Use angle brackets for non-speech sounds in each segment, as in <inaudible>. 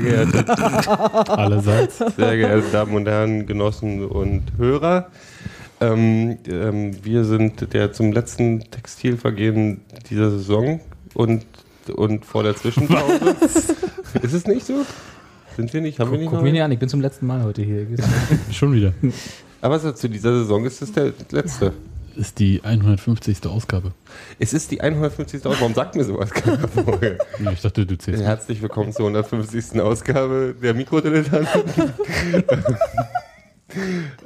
Sehr geehrte, <laughs> Allerseits. sehr geehrte Damen und Herren, Genossen und Hörer. Ähm, ähm, wir sind der zum letzten Textilvergehen dieser Saison und, und vor der Zwischenpause. Ist es nicht so? Sind wir nicht? Haben wir nicht Guck mich nicht an, ich bin zum letzten Mal heute hier. <laughs> Schon wieder. Aber zu dieser Saison ist es der letzte. Ist die 150. Ausgabe. Es ist die 150. Ausgabe. Warum sagt mir sowas keiner vorher? <laughs> Ich dachte, du zählst. Herzlich willkommen zur 150. Ausgabe der Mikrodilettanten. <laughs>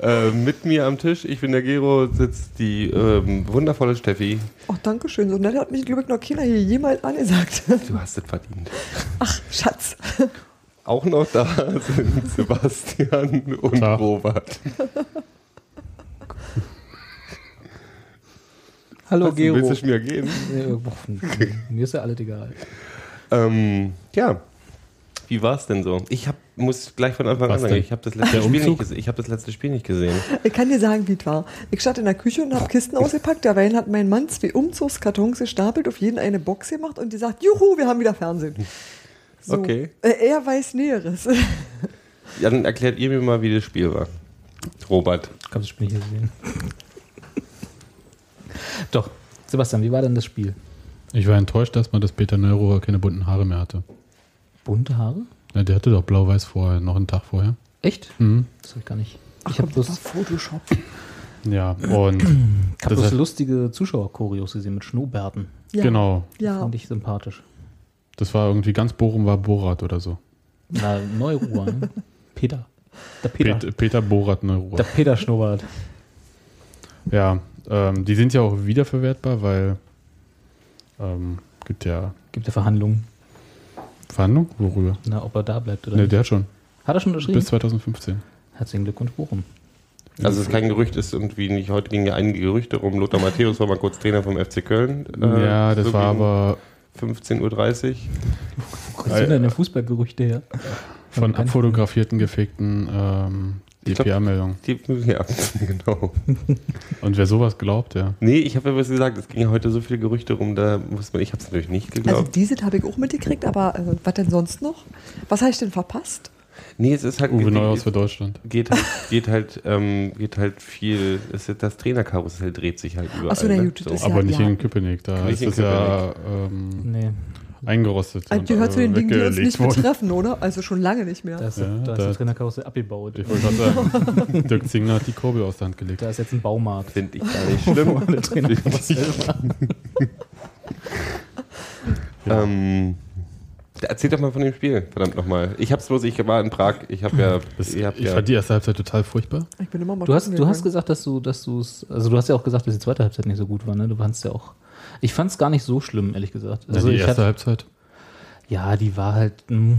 äh, mit mir am Tisch, ich bin der Gero, sitzt die ähm, wundervolle Steffi. Oh, danke schön. So nett hat mich, glaube ich, noch keiner hier jemals angesagt. Du hast es verdient. Ach, Schatz. Auch noch da sind <laughs> Sebastian und. Robert. Hallo Was, Gero. Willst du wieder gehen? Nee, boah, Mir ist ja alles egal. Ähm, ja. Wie war es denn so? Ich hab, muss gleich von Anfang an Was sagen, denn? ich habe das, hab das letzte Spiel nicht gesehen. Ich kann dir sagen, wie es war. Ich stand in der Küche und habe Kisten ausgepackt. Derweil hat mein Mann zwei Umzugskartons gestapelt, auf jeden eine Box gemacht und die sagt, juhu, wir haben wieder Fernsehen. <laughs> So. Okay. Äh, er weiß Näheres. Ja, dann erklärt ihr mir mal, wie das Spiel war. Robert. Ich habe das Spiel nicht gesehen. Doch, Sebastian, wie war denn das Spiel? Ich war enttäuscht, dass man das Peter Neururer keine bunten Haare mehr hatte. Bunte Haare? Ja, der hatte doch blau-weiß vorher, noch einen Tag vorher. Echt? Mhm. Das habe ich gar nicht. ich habe bloß, Photoshop. Ja, und <clears throat> ich hab das bloß hat- lustige Zuschauerchoreos gesehen mit Schnurrbärten. Ja. genau, Ja. Fand ich sympathisch. das war irgendwie ganz Bochum war Borat oder so. Na, Neuruhr, ne? <laughs> Peter. Der Peter. Peter, Peter Borat Neururer. Der Peter Schnurrbart. Ja, ähm, die sind ja auch wiederverwertbar, weil ähm, gibt ja Gibt ja Verhandlungen, Verhandlungen? Worüber? na, ob er da bleibt oder Ne, nicht. der hat schon. Hat er schon unterschrieben? Bis 2015. Herzlichen Glückwunsch, Bochum. Also es ist kein Gerücht, ist irgendwie nicht, heute gingen ja einige Gerüchte rum. Lothar Matthäus war mal kurz Trainer vom FC Köln. äh, ja, das so war aber 15.30 Uhr. Wo du denn deine Fußballgerüchte her? von abfotografierten, gefakten ähm, Die, ja, <laughs> genau. Und wer sowas glaubt, ja. Nee, ich habe ja was gesagt, es ging ja heute so viele Gerüchte rum, da muss man, ich habe es natürlich nicht Also geglaubt. diese habe ich auch mitgekriegt, aber äh, was denn sonst noch? Was habe ich denn verpasst? nee, es ist halt, Uwe Neuhaus für geht, Deutschland. geht halt, geht halt, ähm, geht halt viel, es ist, das Trainerkarussell dreht sich halt überall. Ach so, na ne? ist so. Ja, Aber nicht ja. in Köpenick, da Nicht ist in es ja ähm, Nee, eingerostet. Also, und, gehört zu den Dingen, die uns nicht worden. betreffen, oder? Also schon lange nicht mehr. da ist, Ja, da ist da- der Trainerkarussell abgebaut. Ich wollte gerade sagen, <laughs> Dirk Zingler hat die Kurbel aus der Hand gelegt. Da ist jetzt ein Baumarkt. Finde ich gar nicht schlimm. <laughs> War. ähm, erzähl doch mal von dem Spiel, verdammt nochmal. Ich hab's bloß, ich war in Prag, ich habe ja, Das, ich ja fand die erste Halbzeit total furchtbar. Ich bin immer mal Du hast, du hast gesagt, dass du, dass du es, also du hast ja auch gesagt, dass die zweite Halbzeit nicht so gut war, ne? Du fandst ja auch. Ich fand es gar nicht so schlimm, ehrlich gesagt. Also ja, die ich erste hatte, Halbzeit. ja, die war halt. Mh,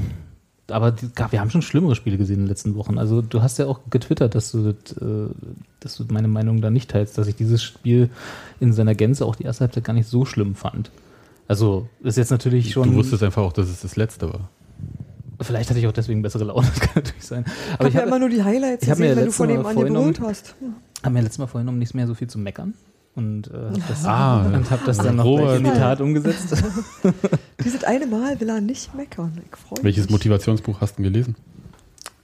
aber die, wir haben schon schlimmere Spiele gesehen in den letzten Wochen. Also du hast ja auch getwittert, dass du, das, äh, dass du meine Meinung da nicht teilst, dass ich dieses Spiel in seiner Gänze auch die erste Halbzeit gar nicht so schlimm fand. Also ist jetzt natürlich schon. Du wusstest einfach auch, dass es das letzte war. Vielleicht hatte ich auch deswegen bessere Laune, <laughs> das kann natürlich sein. Ich Aber habe ich ja habe immer nur die Highlights ich hab mir gesehen, wenn du von Mal dem an vorgenommen- gebrüllt hast. Hm. hab mir letztes Mal vorgenommen, nicht mehr so viel zu meckern. Und äh, hab das, Ah, und hab das dann noch in die Tat umgesetzt. <laughs> Dieses eine Mal will er nicht meckern. Ich freue Welches mich. Motivationsbuch hast du denn gelesen?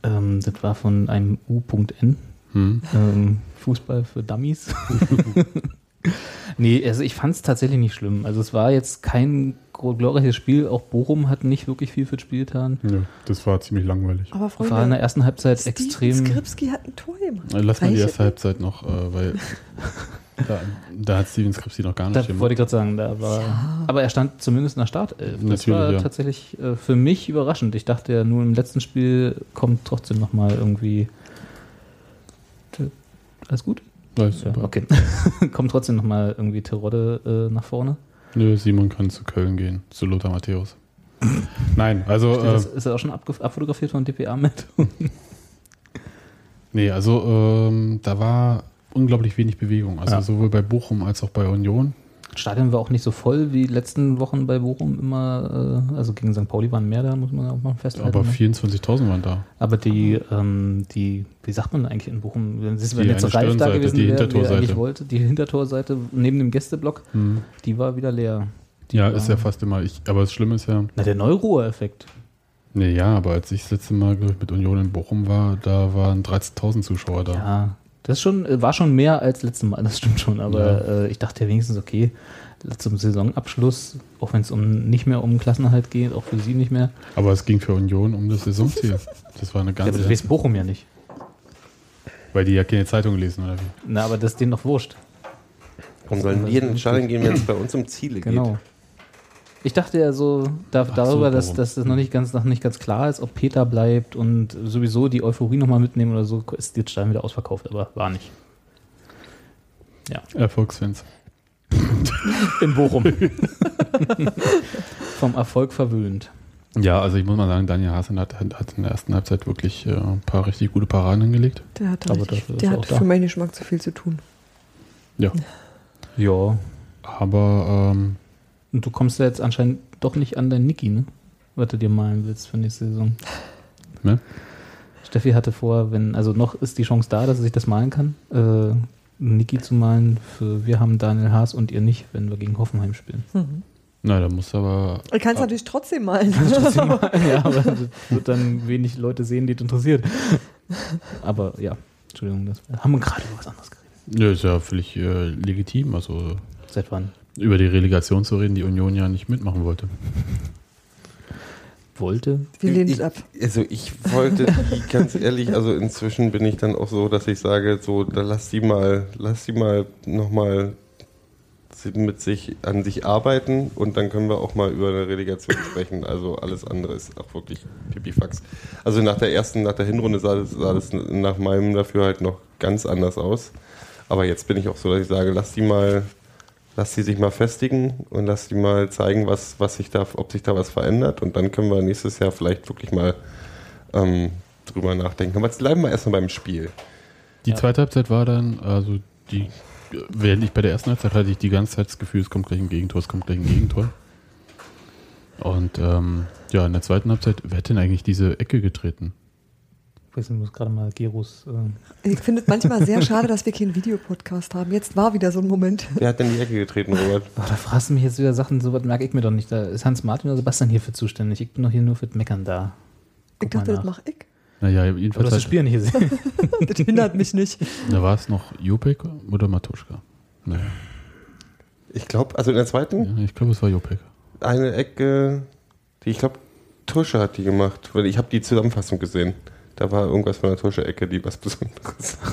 ähm, das war von einem U.N. Hm. Ähm, Fußball für Dummies. <laughs> nee, also ich fand es tatsächlich nicht schlimm. Also es war jetzt kein glorreiches Spiel. Auch Bochum hat nicht wirklich viel für das Spiel getan. Ja, das war ziemlich langweilig. Aber War in der Freunde, ersten Halbzeit Steven extrem. Skripski hat ein Tor gemacht. Lass mal die erste Halbzeit noch, äh, weil <laughs> da, da hat Steven Skripsi noch gar Da nicht wollte gemacht. ich gerade sagen, da war. Aber er stand zumindest in der Startelf. Das Natürlich, war ja. tatsächlich äh, für mich überraschend. Ich dachte ja, nur im letzten Spiel kommt trotzdem nochmal irgendwie. Alles gut? Ja, ist Ja, super. okay. <laughs> kommt trotzdem nochmal irgendwie Terodde äh, nach vorne. Nö, Simon kann zu Köln gehen, zu Lothar Matthäus. <laughs> Nein, also äh, ist ja auch schon abfotografiert von DPA mit. nee, also ähm, da war unglaublich wenig Bewegung. Also Ja. sowohl bei Bochum als auch bei Union. Das Stadion war auch nicht so voll wie die letzten Wochen bei Bochum immer. Äh, also gegen St. Pauli waren mehr da, muss man auch mal festhalten. Aber ne? 24.000 waren da. Aber die, ähm, die, wie sagt man eigentlich in Bochum, wenn, es- wenn Die jetzt eine Ralf da gewesen die wäre, wie eigentlich wollte, die Hintertorseite neben dem Gästeblock, Hm. die war wieder leer. Die Ja, war, ist ja fast immer. Ich, aber das Schlimme ist ja, Na, der Neuruhr-Effekt. nee, ja, aber als ich das letzte Mal ich, mit Union in Bochum war, da waren 13.000 Zuschauer da. Ja, das ist schon, äh, war schon mehr als letztes Mal, <laughs> das stimmt schon. Aber Ja. äh, ich dachte ja wenigstens, okay, zum Saisonabschluss, auch wenn es um, nicht mehr um Klassenerhalt geht, auch für sie nicht mehr. Aber es ging für Union um das Saisonziel. Das war eine Ja, aber ganze. das weiß Bochum ja nicht. weil die ja keine Zeitung lesen oder wie? Na, aber das ist denen doch wurscht. Warum sollen die in den Stadion gehen, wenn <clears throat> es bei uns um Ziele Genau. Ich dachte ja so da, so, darüber, dass, warum? dass das noch nicht, ganz, noch nicht ganz klar ist, ob Peter bleibt und sowieso die Euphorie nochmal mitnehmen oder so, ist jetzt Stein wieder ausverkauft, aber war nicht. Erfolgsfans. <laughs> In Bochum. <laughs> Vom Erfolg verwöhnt. Ja, also ich muss mal sagen, Daniel Hasen hat, hat in der ersten Halbzeit wirklich äh, ein paar richtig gute Paraden hingelegt. Der hat, Aber richtig, der er hat auch da. für meinen Geschmack zu viel zu tun. Ja. Ja. Aber ähm, Und du kommst ja jetzt anscheinend doch nicht an dein Niki, ne? Was du dir malen willst für nächste Saison. Ne? Steffi hatte vor, wenn, also noch ist die Chance da, dass er sich das malen kann, äh, Niki zu malen für wir haben Daniel Haas und ihr nicht, wenn wir gegen Hoffenheim spielen. na, da muss aber. Ich kann es natürlich trotzdem malen. <laughs> ja, aber das wird dann wenig Leute sehen, die es interessiert. Aber ja, Entschuldigung, das haben wir gerade über was anderes geredet. Ja, ist ja völlig äh, legitim, also Seit wann? Über die Relegation zu reden, die Union ja nicht mitmachen wollte. Wollte? Wir lehnen es ab. Also ich wollte, die, ganz ehrlich, also inzwischen bin ich dann auch so, dass ich sage, so, da lass die mal, lass die mal nochmal mit sich an sich arbeiten und dann können wir auch mal über eine Relegation sprechen. Also alles andere ist auch wirklich Pipifax. Also nach der ersten, nach der Hinrunde sah das, sah das nach meinem dafür halt noch ganz anders aus. Aber jetzt bin ich auch so, dass ich sage, lass die mal, lass die sich mal festigen und lass die mal zeigen, was, was sich da, ob sich da was verändert. Und dann können wir nächstes Jahr vielleicht wirklich mal ähm, drüber nachdenken. Aber jetzt bleiben wir erstmal beim Spiel. Die Ja. zweite Halbzeit war dann, also die, während ich bei der ersten Halbzeit hatte ich die ganze Zeit das Gefühl, es kommt gleich ein Gegentor, es kommt gleich ein Gegentor. Und ähm, ja, in der zweiten Halbzeit, wer hat denn eigentlich diese Ecke getreten? Ich weiß nicht, ich muss gerade mal Geros. Äh, Ich finde es manchmal sehr <laughs> schade, dass wir keinen Videopodcast haben. Jetzt war wieder so ein Moment. Wer hat denn die Ecke getreten, Robert? oh, da fragst du mich jetzt wieder Sachen, sowas merke ich mir doch nicht. Da ist Hans Martin oder Sebastian hier für zuständig. Ich bin doch hier nur für das Meckern da. Ich Guck mal dachte, das mache ich. Naja, Aber du jedenfalls, hast das Spiel nicht gesehen. <laughs> Das hindert mich nicht. da war es noch Jopek oder Matuschka. Naja, Ich glaube, also in der zweiten ja, ich glaube, es war Jopek. eine Ecke, die ich glaube, Tusche hat die gemacht. Weil ich habe die Zusammenfassung gesehen. Da war irgendwas von der Tusche-Ecke, die was Besonderes. <laughs>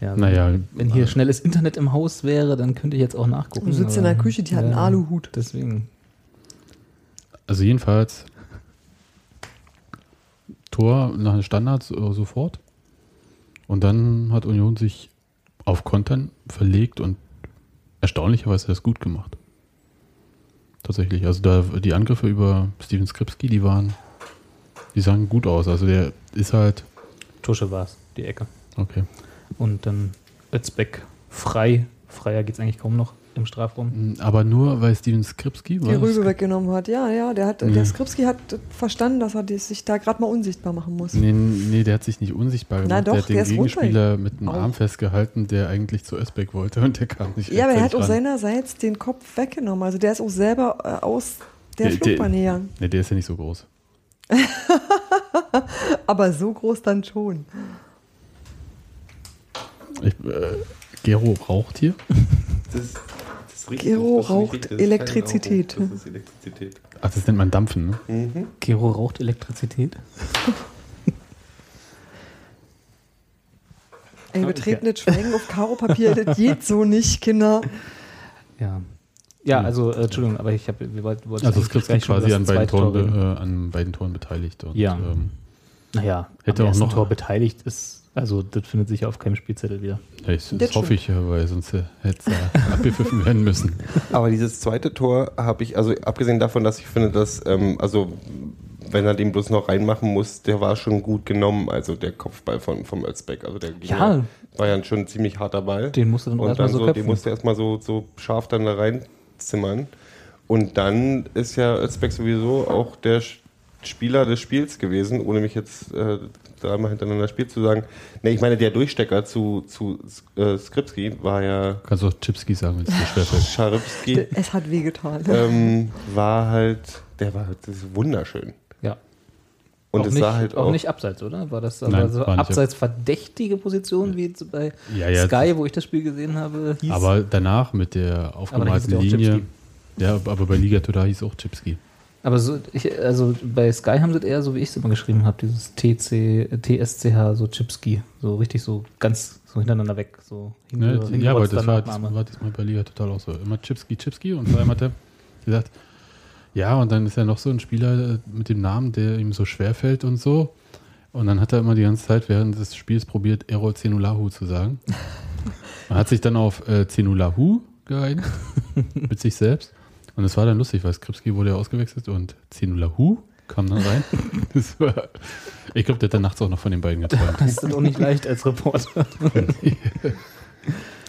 Ja, Naja, Wenn hier schnelles Internet im Haus wäre, dann könnte ich jetzt auch nachgucken. Du sitzt in der Küche, die hat einen Aluhut. Deswegen. Also jedenfalls Tor nach den Standards äh, sofort. Und dann hat Union sich auf Kontern verlegt und erstaunlicherweise das gut gemacht. Tatsächlich. Also da die Angriffe über Steven Skripski, die waren, die sahen gut aus. Also der ist halt, Tusche war es, die Ecke. okay. Und dann Özbeck frei. Freier geht es eigentlich kaum noch im Strafraum. Aber nur weil Steven Skripski Die war. Rübe weggenommen hat. Ja, ja, der hat, Nee. der Skripski hat verstanden, dass er die, sich da gerade mal unsichtbar machen muss. Nee, nee, der hat sich nicht unsichtbar gemacht. Na doch, der hat den der ist Gegenspieler mit dem Auch. Arm festgehalten, der eigentlich zu Özbeck wollte und der kam nicht Ja, aber er hat auch ran. seinerseits den Kopf weggenommen. Also der ist auch selber äh, aus der, Der- der- Flugbahn gegangen. Nee, der ist ja nicht so groß. <laughs> Aber so groß dann schon. Ich, äh, Gero raucht hier. Das, das riecht Gero das raucht richtig, das Elektrizität. Rauch, Das ist Elektrizität. Ach, das nennt man Dampfen, ne? Mhm. Gero raucht Elektrizität. Ein betretenes Schweigen auf Karopapier, das geht so nicht, Kinder. Ja. Ja, also, äh, Entschuldigung, aber ich habe, wir wollten, wollten Also schon quasi an beiden, Toren, äh, an beiden Toren beteiligt. Und, Ja. Ähm, Naja, Hätte am auch noch- Tor beteiligt ist, Also, das findet sich ja auf keinem Spielzettel wieder. Ja, ich, das Das hoffe ich ja, weil sonst äh, hätte es <laughs> abgepfiffen werden müssen. Aber dieses zweite Tor habe ich, also abgesehen davon, dass ich finde, dass, ähm, also wenn er den bloß noch reinmachen muss, der war schon gut genommen, also der Kopfball von, vom Özbeck. Also der Ja. war ja schon ein ziemlich harter Ball. Den musst du dann auch Und erstmal dann so so, den köpfen. musst du erstmal so, so scharf dann da reinzimmern. Und dann ist ja Özbeck sowieso auch der Spieler des Spiels gewesen, ohne mich jetzt äh, dreimal hintereinander Spiel zu sagen. Ne, ich meine, der Durchstecker zu, zu äh, Skripski war ja Kannst auch Chipski sagen, wenn es dir schwerfällt. Scharybski. Es hat wehgetan. ähm, war halt, der war das ist wunderschön. Und auch es nicht, sah halt auch, auch, nicht abseits, oder? War das Nein, so war abseits verdächtige Position, wie bei Ja, ja. Sky, wo ich das Spiel gesehen habe, hieß? Aber danach mit der aufgemalten Linie. Ja, aber bei Liga Toda hieß auch Chipski. Aber so, ich, also bei Sky haben sie es eher so, wie ich es immer geschrieben habe, dieses TC, TSCH, so Chipski. So richtig so ganz so hintereinander weg. So Ne? Ja, aber das war, war diesmal bei Liga total auch so. Immer Chipski, Chipski und vor allem hat er gesagt, ja, und dann ist ja noch so ein Spieler äh, mit dem Namen, der ihm so schwer fällt und so. Und dann hat er immer die ganze Zeit während des Spiels probiert, Errol Zenulahu zu sagen. Man hat sich dann auf äh, Zenulahu geeinigt, <laughs> mit sich selbst. Und es war dann lustig, weil Skripski wurde ja ausgewechselt und Zenulahu kam dann rein. <laughs> Das war, ich glaube, der hat dann nachts auch noch von den beiden geträumt. Das ist dann auch nicht leicht als Reporter. <laughs>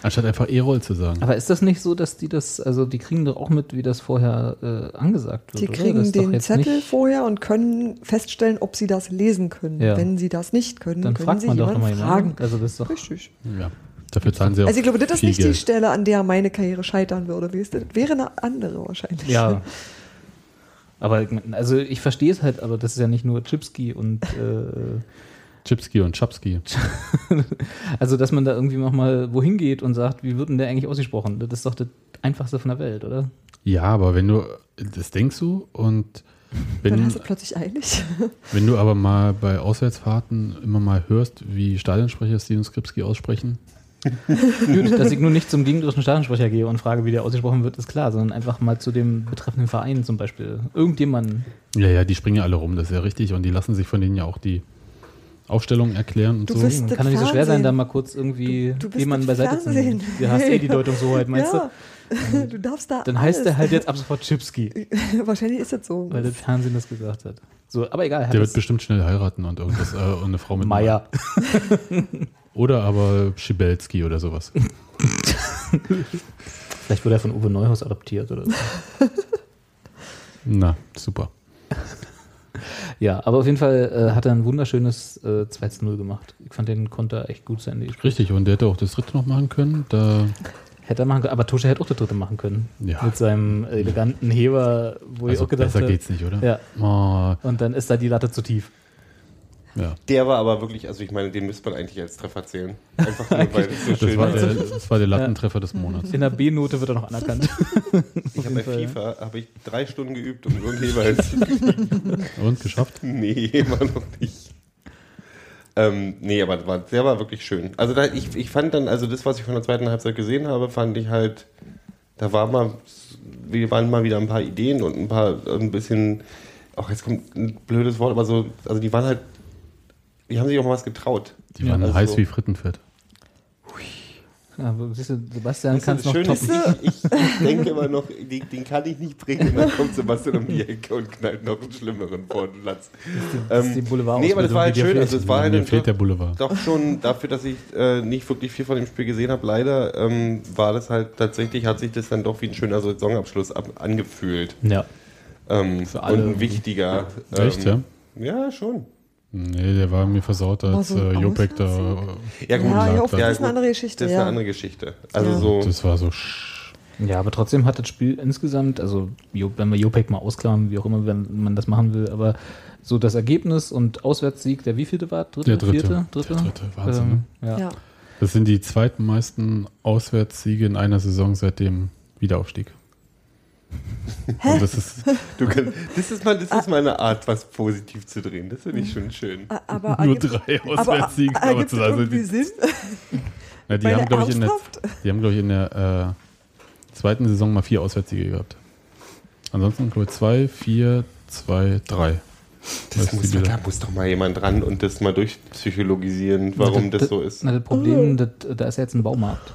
Anstatt einfach Errol zu sagen. Aber ist das nicht so, dass die das, also die kriegen doch auch mit, wie das vorher äh, angesagt wird? Die kriegen den Zettel vorher und können feststellen, ob sie das lesen können. Ja. Wenn sie das nicht können, Dann können fragt sie man doch jemanden nochmal fragen. jemanden. Also das ist doch. Richtig. Ja, dafür zahlen sie auch Also ich glaube, das ist nicht die Geld. Stelle, an der meine Karriere scheitern würde. Das wäre eine andere wahrscheinlich. Ja. Aber also ich verstehe es halt, aber das ist ja nicht nur Chipski und äh, Chipski und Chapski. <laughs> also dass man da irgendwie nochmal wohin geht und sagt, wie wird denn der eigentlich ausgesprochen? Das ist doch das Einfachste von der Welt, oder? Ja, aber wenn du, das denkst du und <laughs> Dann wenn, hast du plötzlich eilig. <laughs> wenn du aber mal bei Auswärtsfahrten immer mal hörst, wie Stadionsprecher Steven Skripski aussprechen, Gut, dass ich nur nicht zum gegnerischen Stadionsprecher gehe und frage, wie der ausgesprochen wird, ist klar, sondern einfach mal zu dem betreffenden Verein zum Beispiel. Irgendjemanden. ja, ja, die springen ja alle rum, das ist ja richtig und die lassen sich von denen ja auch die Aufstellung erklären und Du so. bist- Kann doch nicht so schwer sein, da mal kurz irgendwie Du- du jemanden beiseite zu nehmen. <laughs> Du hast eh die Ja. Deutungshoheit, <laughs> meinst ja. Du darfst da. du? Dann heißt der alles. halt jetzt ab sofort Chipski, <laughs> Wahrscheinlich ist das so. weil das Fernsehen das gesagt hat. So, aber egal. Der wird bestimmt schnell heiraten und irgendwas, äh, und eine Frau mit Meier. Oder aber Schibelski oder sowas. Vielleicht wurde er von Uwe Neuhaus adoptiert oder so. Na, super. <laughs> Ja, aber auf jeden Fall äh, hat er ein wunderschönes äh, 2 zu 0 gemacht. Ich fand den Konter echt gut zu Ende gespielt. Richtig, und der hätte auch das dritte noch machen können. Da, Hätte er machen können, aber Tusche hätte auch der dritte machen können. Ja. Mit seinem eleganten Heber, wo ich also auch gedacht besser habe. geht's nicht, oder? Ja, Oh, und dann ist da die Latte zu tief. Ja. der war aber wirklich, also ich meine, den müsste man eigentlich als Treffer zählen. Einfach nur, weil es so Das schön war, ist. der, das war der Lattentreffer des Monats. In der B-Note wird er noch anerkannt. <laughs> Ich habe bei Fall, FIFA habe ich drei Stunden geübt, um irgendwie jeweils. Und geschafft? nee, immer noch nicht. Ähm, nee, aber das war, der war wirklich schön. Also da, ich, ich fand dann, also das, was ich von der zweiten Halbzeit gesehen habe, fand ich halt, da war mal, wir waren mal wieder ein paar Ideen und ein paar, ein bisschen, auch jetzt kommt ein blödes Wort, aber so, also die waren halt, die haben sich auch mal was getraut. Die waren also heiß so. wie Frittenfett. ja, siehst du, Sebastian Das kann es noch Schöne ist, toppen. ich, ich, denke immer noch, den, den kann ich nicht bringen. Und dann kommt Sebastian um die Ecke und knallt noch einen schlimmeren vor den. Das ist die Boulevard nee, aber das war halt schön. Also es war halt fehlt der Boulevard. doch schon dafür, dass ich äh, nicht wirklich viel von dem Spiel gesehen habe, leider, ähm, war das halt tatsächlich, hat sich das dann doch wie ein schöner Saisonabschluss ab, angefühlt. ja. Ähm, Für alle und ein wichtiger. Ähm, Echt, ja? Ja, schon. Nee, der war mir versaut, als so ein äh, Jopek da. Ja, gut. Ja, lag ja, ist eine andere Geschichte. Das ist ja. eine andere Geschichte. Also Ja. so. Das war so. sch- Ja, aber trotzdem hat das Spiel insgesamt, also wenn wir Jopek mal ausklammern, wie auch immer, wenn man das machen will, aber so das Ergebnis und Auswärtssieg, der wievielte war? Dritte, Der dritte. vierte? Dritte? Der dritte, Wahnsinn, Ähm, ja. Ja. Das sind die zweitmeisten Auswärtssiege in einer Saison seit dem Wiederaufstieg. Und das ist Du kannst, das, ist mal, das ist meine Art, was positiv zu drehen. Das finde ich schon schön. A- Aber nur drei aber Auswärtssiege. Aber, ergibt zu das also irgendwie <laughs> die, Sinn? ja, die haben, glaube ich, in der, die haben, glaube ich, in der äh, zweiten Saison mal vier Auswärtssiege gehabt. Ansonsten, glaube ich, zwei, vier, zwei, drei. Das muss, da muss doch mal jemand ran und das mal durchpsychologisieren, warum Na, das so ist. Na, das Problem, das, da ist ja jetzt ein Baumarkt.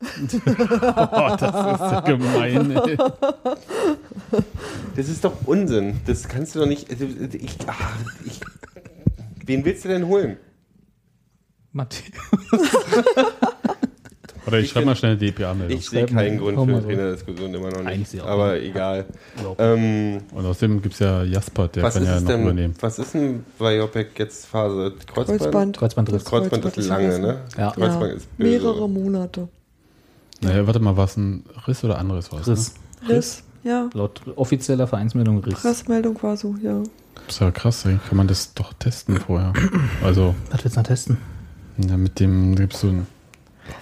<laughs> Oh, das ist ja gemein. Ey. Das ist doch Unsinn. Das kannst du doch nicht. also, Ich, ach, ich, wen willst du denn holen? Matthias. <laughs> Oder ich Ich schreibe mal schnell eine DPA-Meldung. Ich sehe keinen. Grund für eine. Trainerdiskussion immer noch nicht. Aber nicht. egal. Ähm, Und außerdem gibt es ja Jasper, der was kann ist ja noch denn? übernehmen. Was ist denn bei Jopek jetzt Phase? Kreuzband? Kreuzband. Kreuzbandriss. Das Kreuzband ist lange, ne? Ja. Kreuzband Ja, ist böse. mehrere Monate. Naja, warte mal, was ein Riss oder anderes was? Riss. Riss, ja. Laut offizieller Vereinsmeldung Riss. Pressemeldung war so, ja. Ne? Das ist ja krass, ey. kann man das doch testen vorher. Also, Was willst du noch testen? ja, mit dem gibt es so ein.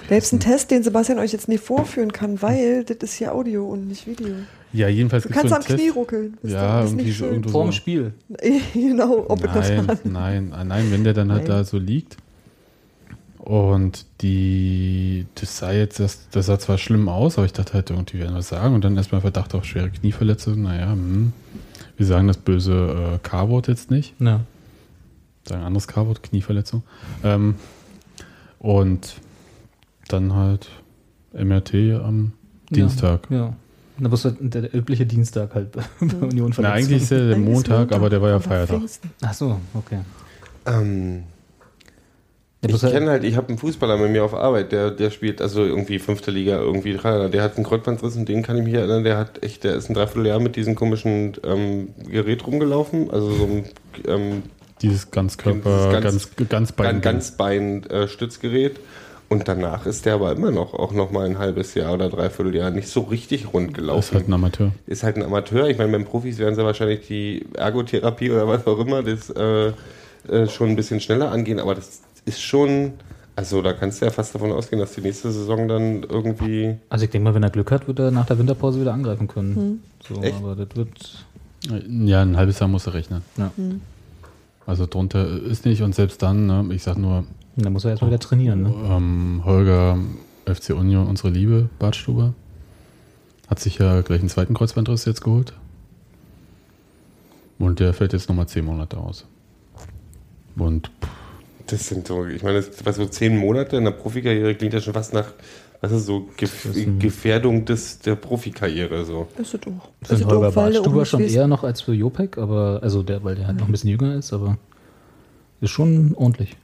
Da gibt es einen Test, den Sebastian euch jetzt nicht vorführen kann, weil das ist hier Audio und nicht Video. Ja, jedenfalls Du es so kannst einen am Knie Test. ruckeln. wisst ihr? Ja, das ist irgendwie nicht so schön. irgendwo Vor dem so. Spiel. <laughs> genau, ob es das Nein, war. nein, nein, wenn der dann halt Nein. da so liegt. Und die, das sah jetzt, das, das sah zwar schlimm aus, aber ich dachte halt irgendwie, wir werden was sagen. Und dann erstmal Verdacht auf schwere Knieverletzung. Naja, hm. wir sagen das böse äh, K-Wort jetzt nicht. Ja. Sagen ein anderes K-Wort, Knieverletzung. Ähm, und dann halt MRT am Dienstag. Ja. ja. Da muss der, der übliche Dienstag halt <laughs> bei Union Na, eigentlich ist ja der Montag, aber der war ja Feiertag. Pfingsten. Ach so, okay. Ähm, ich kenne halt, ich habe einen Fußballer mit mir auf Arbeit, der, der spielt also irgendwie fünfte Liga, irgendwie drei, der hat einen Kreuzbandriss und den kann ich mich erinnern, der hat echt, der ist ein Dreivierteljahr mit diesem komischen ähm, Gerät rumgelaufen, also so ein ähm, Dieses Ganzkörper, Dieses ganz, ganz- ganz, Gan- Ganzbein-Stützgerät. Und danach ist der aber immer noch auch noch mal ein halbes Jahr oder dreiviertel Jahr nicht so richtig rund ist gelaufen. halt ein Amateur. Ist halt ein Amateur. Ich meine, beim Profis werden sie wahrscheinlich die Ergotherapie oder was auch immer das äh, äh, schon ein bisschen schneller angehen. Aber das ist schon, also da kannst du ja fast davon ausgehen, dass die nächste Saison dann irgendwie. Also ich denke mal, wenn er Glück hat, wird er nach der Winterpause wieder angreifen können. So, Echt? aber das wird. Ja, ein halbes Jahr muss er rechnen. Ja. Also drunter ist nicht und selbst dann, ne, ich sag nur, Da muss er erstmal wieder trainieren. Ne? ähm, Holger, FC Union, unsere Liebe, Bartstuber, hat sich ja gleich einen zweiten Kreuzbandriss jetzt geholt. Und der fällt jetzt nochmal zehn Monate aus. Und pff, Das sind so, ich meine, das, was so zehn Monate in der Profikarriere klingt ja schon fast nach, was ist so, Gef Das ist Gefährdung des, der Profikarriere so. Ist es doch. Für Ist den es Holger er auch nicht schon eher noch als für Jopek, aber also der, weil der halt noch ein bisschen jünger ist, aber ist schon ordentlich.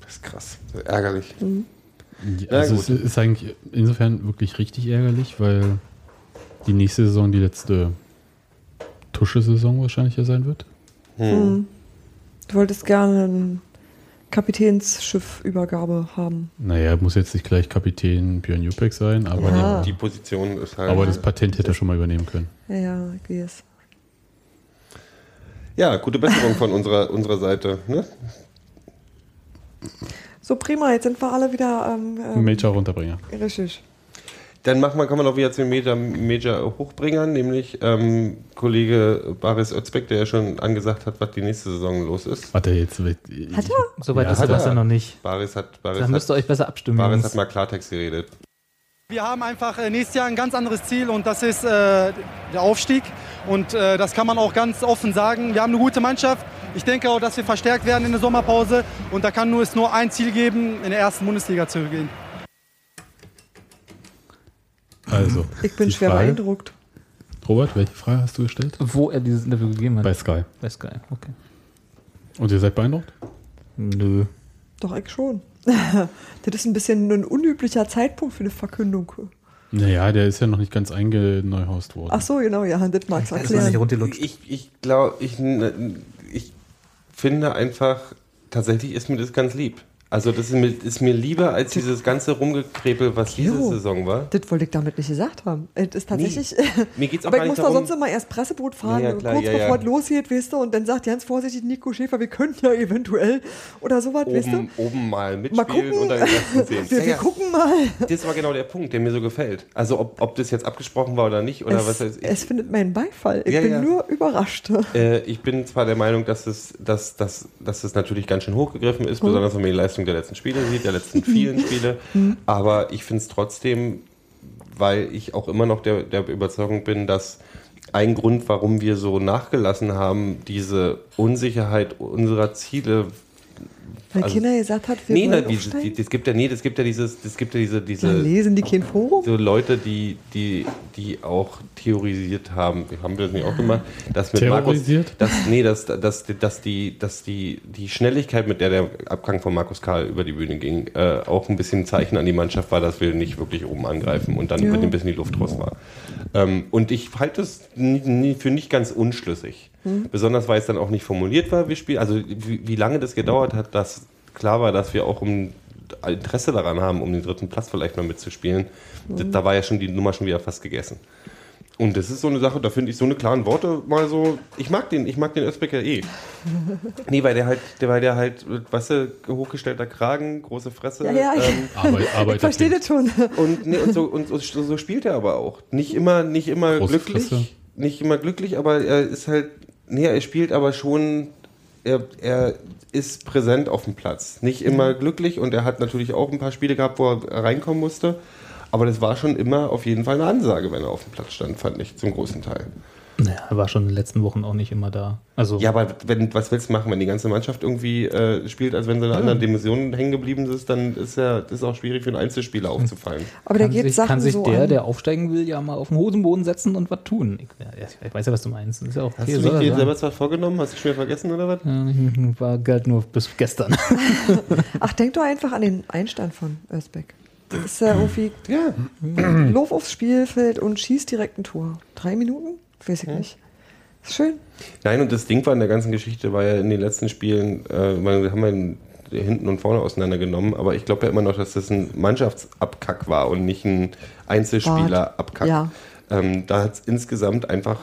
Das ist krass. Das ist ärgerlich. ja, Ja, also es ist eigentlich insofern wirklich richtig ärgerlich, weil die nächste Saison die letzte Tusche-Saison wahrscheinlich ja sein wird. Hm. Du wolltest gerne eine Kapitänsschiff-Übergabe haben. Naja, muss jetzt nicht gleich Kapitän Björn Jupek sein, aber, Ja. Die Position ist halt. aber das Patent hätte er schon mal übernehmen können. Ja, ja, ich weiß. ja, gute Besserung von unserer, unserer Seite. Ne? So, prima, jetzt sind wir alle wieder ähm, ähm, Major Runterbringer. richtig. Dann machen wir, kommen wir noch wieder zu den Major, Major Hochbringern, nämlich ähm, Kollege Baris Özbeck, der ja schon angesagt hat, was die nächste Saison los ist. Warte jetzt. Hat er? Soweit Ja, ist hat das er. ja noch nicht. Baris hat, Baris Da müsst ihr hat, euch besser abstimmen. Baris hat mal Klartext geredet. Wir haben einfach äh, nächstes Jahr ein ganz anderes Ziel und das ist äh, der Aufstieg. Und äh, das kann man auch ganz offen sagen. Wir haben eine gute Mannschaft. Ich denke auch, dass wir verstärkt werden in der Sommerpause. Und da kann nur, es nur ein Ziel geben, in der ersten Bundesliga zu gehen. Also, Ich bin schwer Frage- beeindruckt. Robert, welche Frage hast du gestellt? Wo er dieses Interview gegeben hat. Bei Sky. Bei Sky, okay. Und ihr seid beeindruckt? Nö. Doch, ich schon. <laughs> das ist ein bisschen ein unüblicher Zeitpunkt für eine Verkündung. Naja, der ist ja noch nicht ganz eingeneuhaust worden. Ach so, genau, ja, das mag's erklären. Ich, ich glaube, ich, ich finde einfach, tatsächlich ist mir das ganz lieb. Also das ist mir, ist mir lieber als dieses ganze Rumgekrepel, was diese Jo. Saison war. Das wollte ich damit nicht gesagt haben. Es ist tatsächlich. Mir geht's <laughs> auch aber ich muss darum- sonst immer erst Presseboot fahren, Ja, klar, kurz ja, bevor ja. es losgeht, weißt du, und dann sagt ganz vorsichtig Nico Schäfer, wir könnten ja eventuell oder sowas, weißt du. Oben, mal Mal mitspielen gucken. und dann <laughs> sehen. Wir, wir gucken mal. Das war genau der Punkt, der mir so gefällt. Also ob, ob das jetzt abgesprochen war oder nicht oder was Es, weiß ich. es findet meinen Beifall. Ich bin nur überrascht. Äh, ich bin zwar der Meinung, dass es, dass, dass, dass es natürlich ganz schön hochgegriffen ist, Mhm. besonders wenn man die Leistung der letzten Spiele sieht, der letzten vielen <laughs> Spiele. Aber ich finde es trotzdem, weil ich auch immer noch der, der Überzeugung bin, dass ein Grund, warum wir so nachgelassen haben, diese Unsicherheit unserer Ziele. Weil Also- Kinder gesagt hat, wir Nee, wollen aufsteigen. die, das gibt ja, nee, das gibt ja dieses, das gibt ja diese, diese, lesen die kein Forum? so Leute, die, die, die auch theorisiert haben, haben wir das nicht auch gemacht, dass mit? Markus, dass, nee, dass, dass, dass, die, dass die, die Schnelligkeit, mit der der Abgang von Markus Karl über die Bühne ging, äh, auch ein bisschen ein Zeichen an die Mannschaft war, dass wir nicht wirklich oben angreifen und dann Ja. mit ein bisschen die Luft raus war. Ähm, und ich halte es für nicht ganz unschlüssig. Besonders weil es dann auch nicht formuliert war, wie Spiel, also wie, wie lange das gedauert hat, dass klar war, dass wir auch um Interesse daran haben, um den dritten Platz vielleicht mal mitzuspielen. Da, da war ja schon die Nummer schon wieder fast gegessen. Und das ist so eine Sache, da finde ich so eine klaren Worte mal so. Ich mag den, ich mag den Özbecker eh. <laughs> nee, weil der halt, der, weil der halt, weißt du, hochgestellter Kragen, große Fresse. Ja, ja, ich- ähm, <laughs> Arbeit, <laughs> Arbeit Ich verstehe das schon. und, nee, und, so, und so, so spielt er aber auch. Nicht immer, nicht immer Große glücklich. Fresse. Nicht immer glücklich, aber er ist halt, nee, er spielt aber schon, er, er ist präsent auf dem Platz. Nicht immer glücklich und er hat natürlich auch ein paar Spiele gehabt, wo er reinkommen musste. Aber das war schon immer auf jeden Fall eine Ansage, wenn er auf dem Platz stand, fand ich, zum großen Teil. Naja, er war schon in den letzten Wochen auch nicht immer da. Also, Ja, aber wenn, was willst du machen, wenn die ganze Mannschaft irgendwie äh, spielt, als wenn sie in einer anderen Dimension hängen geblieben ist, dann ist ja das ist auch schwierig für einen Einzelspieler aufzufallen. Aber da geht Sachen kann sich so der, an. der aufsteigen will, ja mal auf den Hosenboden setzen und was tun. Ich, ja, ich weiß ja, was du meinst. Das ist ja auch Hast okay, du soll nicht er dir selber was vorgenommen? Hast du schon wieder vergessen oder was? Ja, war Geld nur bis gestern. <laughs> Ach, denk doch einfach an den Einstand von Özbeck. Das ist ja irgendwie Ja. Lauf aufs Spielfeld und schießt direkt ein Tor. Drei Minuten? Weiß ich nicht. Ist schön. Nein, und das Ding war in der ganzen Geschichte, war ja in den letzten Spielen, äh, wir haben ja hinten und vorne auseinandergenommen, aber ich glaube ja immer noch, dass das ein Mannschaftsabkack war und nicht ein Einzelspielerabkack. Ja. Ähm, da hat es insgesamt einfach.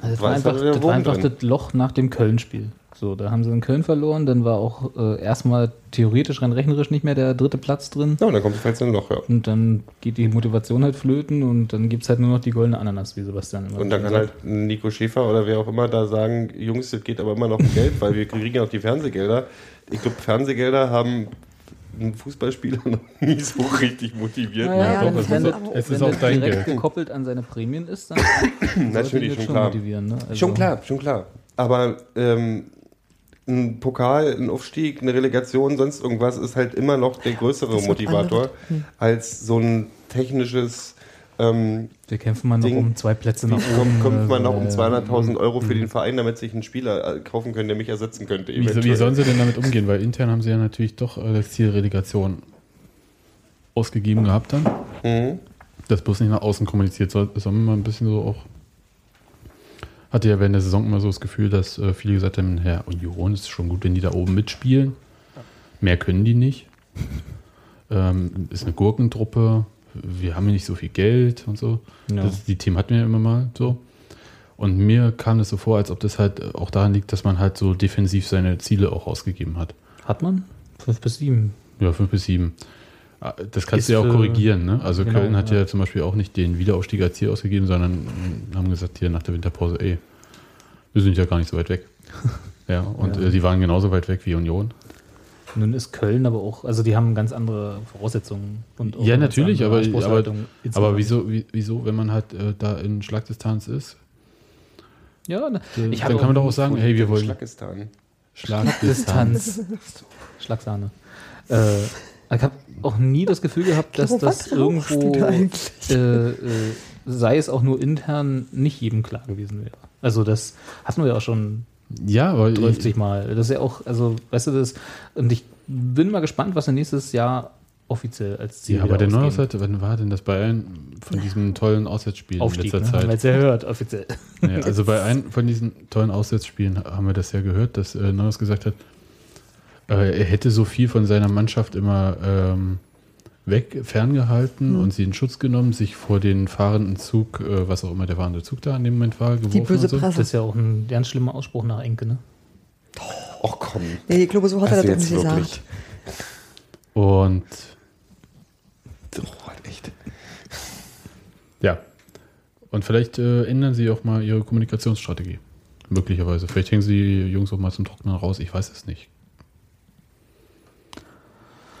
Das war einfach, der das, war einfach das Loch nach dem Köln-Spiel. So, da haben sie in Köln verloren, dann war auch äh, erstmal theoretisch rein rechnerisch nicht mehr der dritte Platz drin. Ja, und dann kommt es ein Loch, ja. Und dann geht die Motivation halt flöten und dann gibt es halt nur noch die goldene Ananas, wie Sebastian immer Und dann kann halt Nico Schäfer oder wer auch immer da sagen, Jungs, das geht aber immer noch um Geld, weil wir kriegen ja noch die Fernsehgelder. Ich glaube, Fernsehgelder haben einen Fußballspieler <laughs> noch nie so richtig motiviert. Naja, Ja, wenn, das wenn, ist aber- es wenn ist auch das dein direkt Geld. gekoppelt an seine Prämien ist, dann <clears throat> Natürlich, das schon klar. motivieren. Ne? Also- Schon klar, schon klar. Aber ähm, ein Pokal, ein Aufstieg, eine Relegation, sonst irgendwas ist halt immer noch der größere Das Motivator andere. Hm. als so ein technisches. Ähm, Wir kämpfen mal noch um zwei Plätze nach oben. kommt, man noch um ja. 200.000 Euro für den Verein, damit sich ein Spieler äh, kaufen können, der mich ersetzen könnte. Wie, wie sollen sie denn damit umgehen? Weil intern haben sie ja natürlich doch äh, das Ziel Relegation ausgegeben gehabt dann. Mhm. Das bloß nicht nach außen kommuniziert. Soll, sollen wir mal ein bisschen so auch. Hatte ja während der Saison immer so das Gefühl, dass äh, viele gesagt haben: Herr Union ist schon gut, wenn die da oben mitspielen. Mehr können die nicht. Ähm, ist eine Gurkentruppe. Wir haben ja nicht so viel Geld und so. Ja. Das, die Themen hatten wir ja immer mal so. Und mir kam es so vor, als ob das halt auch daran liegt, dass man halt so defensiv seine Ziele auch ausgegeben hat. Hat man? Fünf bis sieben. Ja, fünf bis sieben. Das kannst du ja auch für- korrigieren. Ne? Also Genau, Köln hat ja. ja. zum Beispiel auch nicht den Wiederaufstieg als Ziel ausgegeben, sondern haben gesagt, hier nach der Winterpause, ey, wir sind ja gar nicht so weit weg. <laughs> ja, und Ja. Äh, die waren genauso weit weg wie Union. Nun ist Köln aber auch, also die haben ganz andere Voraussetzungen. Und auch Ja, natürlich, aber- Aber insgesamt. wieso, wie, wieso, wenn man halt äh, da in Schlagdistanz ist, Ja, ne, äh, ich dann kann man doch auch sagen, hey, wir wollen. Schlagdistanz. Distanz. <laughs> Schlagsahne. Äh, ich habe auch nie das Gefühl gehabt, dass das irgendwo, äh, äh, sei es auch nur intern, nicht jedem klar gewesen wäre. Also das hatten wir ja auch schon Ja, aber ich, 30 Mal. Das ist ja auch, also weißt du das, und ich bin mal gespannt, was wir nächstes Jahr offiziell als Ziel ja, aber der neue. Seite, wann war denn das bei einem von diesem tollen Auswärtsspiel Aufstieg, in ne? letzter Haben wir Zeit? jetzt ja gehört, offiziell. Ja, also bei einem von diesen tollen Auswärtsspielen haben wir das ja gehört, dass äh, Neuers gesagt hat, er hätte so viel von seiner Mannschaft immer ähm, weg, ferngehalten und sie in Schutz genommen, sich vor den fahrenden Zug, äh, was auch immer der fahrende Zug da in dem Moment war, geworfen Die böse und so. Presse. Das ist ja auch ein ganz schlimmer Ausspruch nach Enke, ne? Och komm. Nee, ich glaube, so hat er Also das jetzt nicht wirklich. gesagt. Und Oh, halt echt. ja, und vielleicht äh, ändern sie auch mal ihre Kommunikationsstrategie. Möglicherweise. Vielleicht hängen sie die Jungs auch mal zum Trocknen raus, ich weiß es nicht.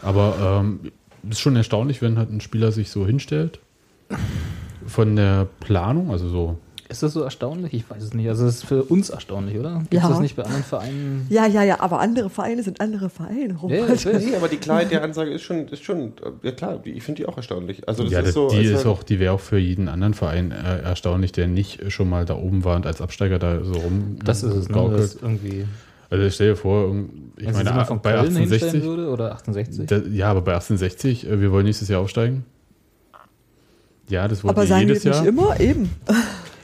Aber ähm, ist schon erstaunlich, wenn halt ein Spieler sich so hinstellt. Von der Planung, also so Ist das so erstaunlich? Ich weiß es nicht. Also es ist für uns erstaunlich, oder? Gibt Ja. das nicht bei anderen Vereinen? Ja, ja, ja, aber andere Vereine sind andere Vereine. Ja, Robert. ich weiß. Nee, aber die Klarheit der Ansage ist schon, ist schon ja klar, ich finde die auch erstaunlich. Also das ja, ist das, so, die als ist auch, die wäre auch für jeden anderen Verein äh, erstaunlich, der nicht schon mal da oben war und als Absteiger da so rum. Das ist es, ne? Das irgendwie. Also stell dir vor, ich Wenn meine, von bei Köln hinstellen 1860, würde oder 68? da, ja, aber bei 1860, äh, wir wollen nächstes Jahr aufsteigen. Ja, das wurde aber sagen die jedes das nicht Jahr. immer? Eben. <laughs>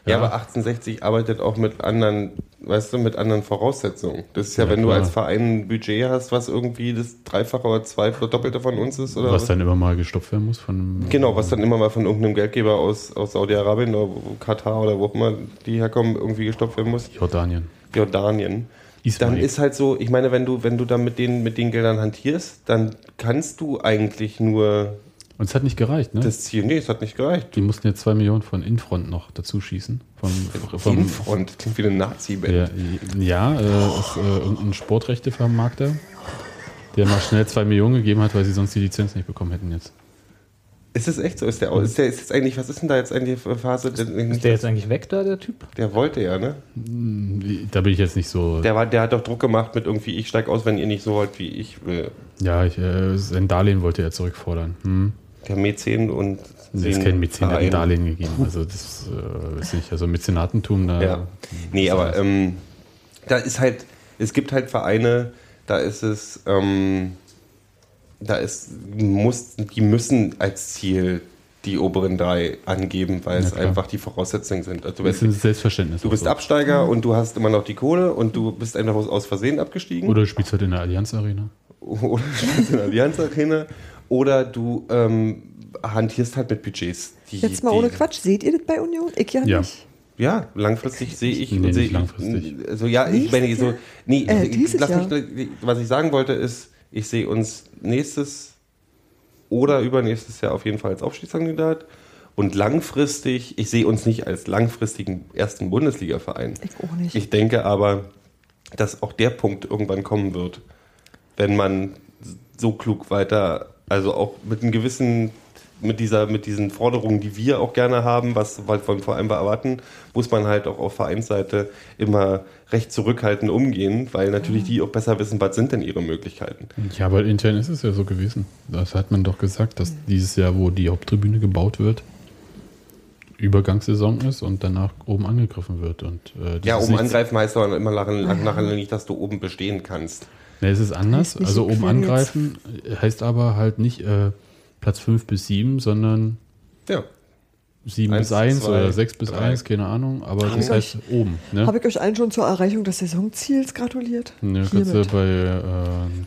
Ja, Ja. aber 1860 arbeitet auch mit anderen, weißt du, mit anderen Voraussetzungen. Das ist ja, Ja, wenn du klar. als Verein ein Budget hast, was irgendwie das Dreifache oder zwei oder Doppelte von uns ist, oder Was dann immer mal gestopft werden muss von. Genau, was dann immer mal von irgendeinem Geldgeber aus, aus Saudi-Arabien oder Katar oder wo auch immer die herkommen, irgendwie gestoppt werden muss. Jordanien. Jordanien. Ismail. Dann ist halt so, ich meine, wenn du, wenn du dann mit den, mit den Geldern hantierst, dann kannst du eigentlich nur Und es hat nicht gereicht, ne? das Ziel. Nee, es hat nicht gereicht. die mussten jetzt zwei Millionen von Infront noch dazu schießen. Vom, vom, Infront, klingt wie eine Nazi-Band. Ja, ja äh, ist äh, irgendein Sportrechtevermarkter, der mal schnell zwei Millionen gegeben hat, weil sie sonst die Lizenz nicht bekommen hätten jetzt. Ist das echt so? Ist der, ist der ist jetzt eigentlich, was ist denn da jetzt eigentlich für Phase? Ist der jetzt eigentlich weg da, der Typ? Der wollte ja, ne? Da bin ich jetzt nicht so. Der, war, der hat doch Druck gemacht mit irgendwie, ich steig aus, wenn ihr nicht so wollt, wie ich will. ja, ich, äh, sein Darlehen wollte er zurückfordern. Hm. Der Mäzen und. Das ist kein Mäzen, der hat ein. Darlehen gegeben. Also das äh, ist nicht, also Mäzenatentum da. Ja. Nee, aber ähm, da ist halt, es gibt halt Vereine, da ist es, ähm, da ist, muss, die müssen als Ziel die oberen drei angeben, weil Ja, es klar. einfach die Voraussetzungen sind. Also du das bist, ist ein Selbstverständnis. du bist so. Absteiger und du hast immer noch die Kohle und du bist einfach aus, aus Versehen abgestiegen. Oder du spielst halt in der Allianz Arena. <laughs> oder du spielst in der Allianz Arena oder du ähm, hantierst halt mit Budgets. Die, Jetzt mal die, ohne Quatsch. Seht ihr das bei Union? Ich ja, Ja. nicht. Ja, langfristig sehe ich. Nee, ich- langfristig. Also ja, ich meine so, nee, Äh, lass mich, was ich sagen wollte ist, ich sehe uns nächstes oder übernächstes Jahr auf jeden Fall als Aufstiegskandidat und langfristig, ich sehe uns nicht als langfristigen ersten Bundesliga-Verein. Ich auch nicht. Ich denke aber, dass auch der Punkt irgendwann kommen wird, wenn man so klug weiter, also auch mit einem gewissen, mit dieser, mit diesen Forderungen, die wir auch gerne haben, was wir von vor allem erwarten, muss man halt auch auf Vereinsseite immer recht zurückhaltend umgehen, weil natürlich die auch besser wissen, was sind denn ihre Möglichkeiten. Ja, aber intern ist es ja so gewesen. Das hat man doch gesagt, dass dieses Jahr, wo die Haupttribüne gebaut wird, Übergangssaison ist und danach oben angegriffen wird. Und, äh, Ja, oben angreifen heißt aber immer nachher, nicht, dass du oben bestehen kannst. Ne, es ist anders. Also so oben angreifen heißt aber halt nicht äh, Platz 5 bis 7, sondern Ja. 7 Eins, bis 1 zwei, oder 6 bis drei. 1, keine Ahnung. Aber das ich heißt oben. Ne? Habe ich euch allen schon zur Erreichung des Saisonziels gratuliert? Ne, kannst du bei äh,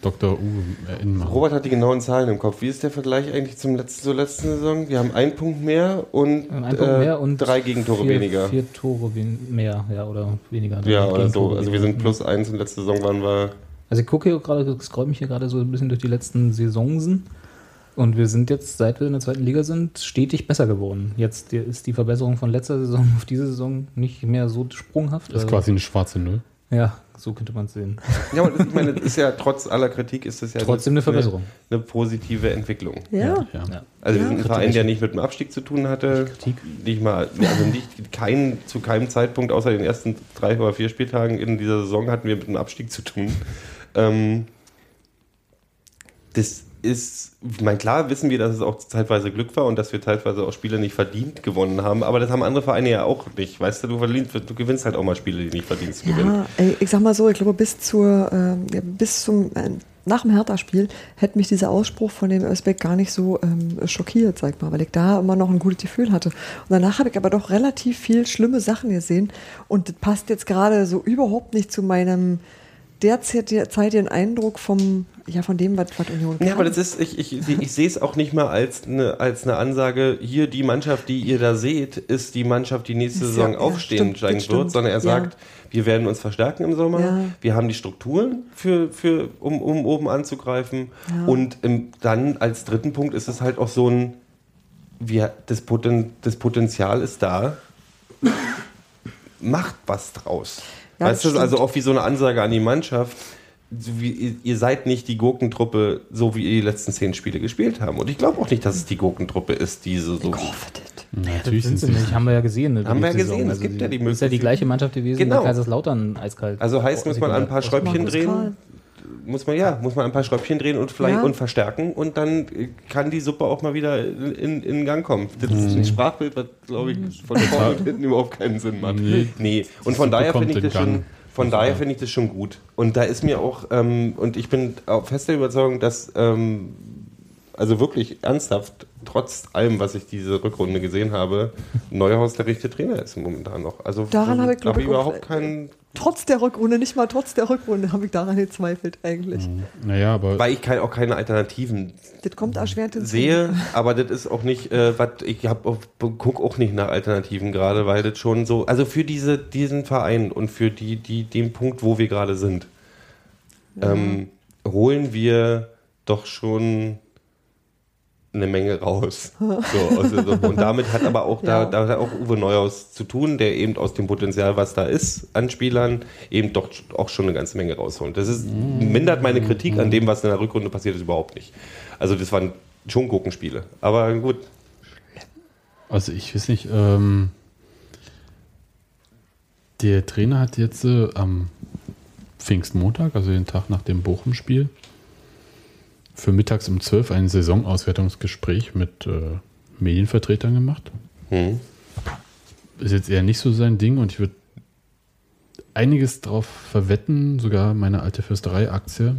Dr. U erinnern machen. Robert hat die genauen Zahlen im Kopf. Wie ist der Vergleich eigentlich zum letzten, zur letzten Saison? Wir haben einen Punkt mehr und, Ein Punkt äh, mehr und drei Gegentore vier, weniger. Vier Tore wen mehr, ja, oder weniger. ja, oder so. Also wir sind plus eins und letzte Saison waren wir. Also ich gucke hier gerade, scroll mich hier gerade so ein bisschen durch die letzten Saisonsen. Und wir sind jetzt, seit wir in der zweiten Liga sind, stetig besser geworden. Jetzt ist die Verbesserung von letzter Saison <laughs> auf diese Saison nicht mehr so sprunghaft. Das ist Also, quasi eine schwarze Null. Ja, so könnte man es sehen. Ja, aber ich meine, das ist ja trotz aller Kritik ist das ja Trotzdem eine Verbesserung. Eine, eine positive Entwicklung. Ja. Ja. Ja. Also wir sind ein Verein, der nicht mit dem Abstieg zu tun hatte. Nicht mal, also nicht kein, zu keinem Zeitpunkt außer den ersten drei oder vier Spieltagen in dieser Saison hatten wir mit dem Abstieg zu tun. Ähm, das ist, ich meine, klar wissen wir, dass es auch zeitweise Glück war und dass wir teilweise auch Spiele nicht verdient gewonnen haben, aber das haben andere Vereine ja auch nicht. Weißt du, du, verdienst, du gewinnst halt auch mal Spiele, die nicht verdienst zu gewinnen. Ja, ey, ich sag mal so, ich glaube, bis zur, ja, bis zum, äh, nach dem Hertha-Spiel hätte mich dieser Ausspruch von dem Özbeck gar nicht so ähm, schockiert, sag mal, weil ich da immer noch ein gutes Gefühl hatte. Und danach habe ich aber doch relativ viel schlimme Sachen gesehen und das passt jetzt gerade so überhaupt nicht zu meinem derzeitigen Eindruck vom, ja, von dem, was, was Union Ja, kann. aber das ist, ich, ich, ich sehe es auch nicht mal als eine, als eine Ansage, hier die Mannschaft, die ihr da seht, ist die Mannschaft, die nächste Saison ja- ja, aufstehen stimmt, steigen das wird, stimmt. sondern er Ja. sagt, wir werden uns verstärken im Sommer, Ja. wir haben die Strukturen, für, für, um, um oben anzugreifen Ja. und im, dann als dritten Punkt ist es halt auch so ein, wir, das, Poten, das Potenzial ist da, macht was draus. Ja, weißt das du, also auch wie so eine Ansage an die Mannschaft, so wie, ihr, seid nicht die Gurkentruppe, so wie ihr die letzten zehn Spiele gespielt haben. Und ich glaube auch nicht, dass es die Gurkentruppe ist, die so. so ich hoffe das. Natürlich sind sie nicht, haben wir ja gesehen. ne, Haben wir ja die Saison. gesehen, es gibt ja die Ist ja die Möglichkeit. gleiche Mannschaft gewesen, Genau. Kaiserslautern eiskalt. Also heißt, muss man an ein paar Schräubchen drehen. Muss man ja, muss man ein paar Schräubchen drehen und vielleicht Ja. und verstärken und dann äh, kann die Suppe auch mal wieder in, in Gang kommen. Das ist ein Sprachbild, was glaube ich von vorne und hinten überhaupt keinen Sinn macht. Nee. Nee. Und von daher finde ich das schon. Von Also, daher finde ich das schon gut. Und da ist mir auch, ähm, und ich bin auch fester Überzeugung, dass, ähm, also wirklich ernsthaft, trotz allem, was ich diese Rückrunde gesehen habe, Neuhaus der richtige Trainer ist momentan noch. Also Daran habe ich, glaube ich, überhaupt keinen Trotz der Rückrunde, nicht mal trotz der Rückrunde, habe ich daran gezweifelt eigentlich. Naja, aber Weil ich kein, auch keine Alternativen Das kommt erschwert hinzu. sehe, aber das ist auch nicht, äh, was ich hab auch, guck auch nicht nach Alternativen gerade, weil das schon so, also für diese, diesen Verein und für die, die, den Punkt, wo wir gerade sind, ähm, holen wir doch schon eine Menge raus. <laughs> So, also, so, und damit hat aber auch da, Ja. da hat auch Uwe Neuhaus zu tun, der eben aus dem Potenzial, was da ist, an Spielern, eben doch auch schon eine ganze Menge rausholt. Das ist, mindert meine Kritik an dem, was in der Rückrunde passiert ist, überhaupt nicht. Also das waren schon Gurkenspiele. Aber gut, Also ich weiß nicht, ähm, der Trainer hat jetzt äh, am Pfingstmontag, also den Tag nach dem Bochum-Spiel, für mittags um 12 ein Saisonauswertungsgespräch mit äh, Medienvertretern gemacht. hm. Ist jetzt eher nicht so sein Ding und ich würde einiges darauf verwetten, sogar meine alte Fürsterei-Aktie,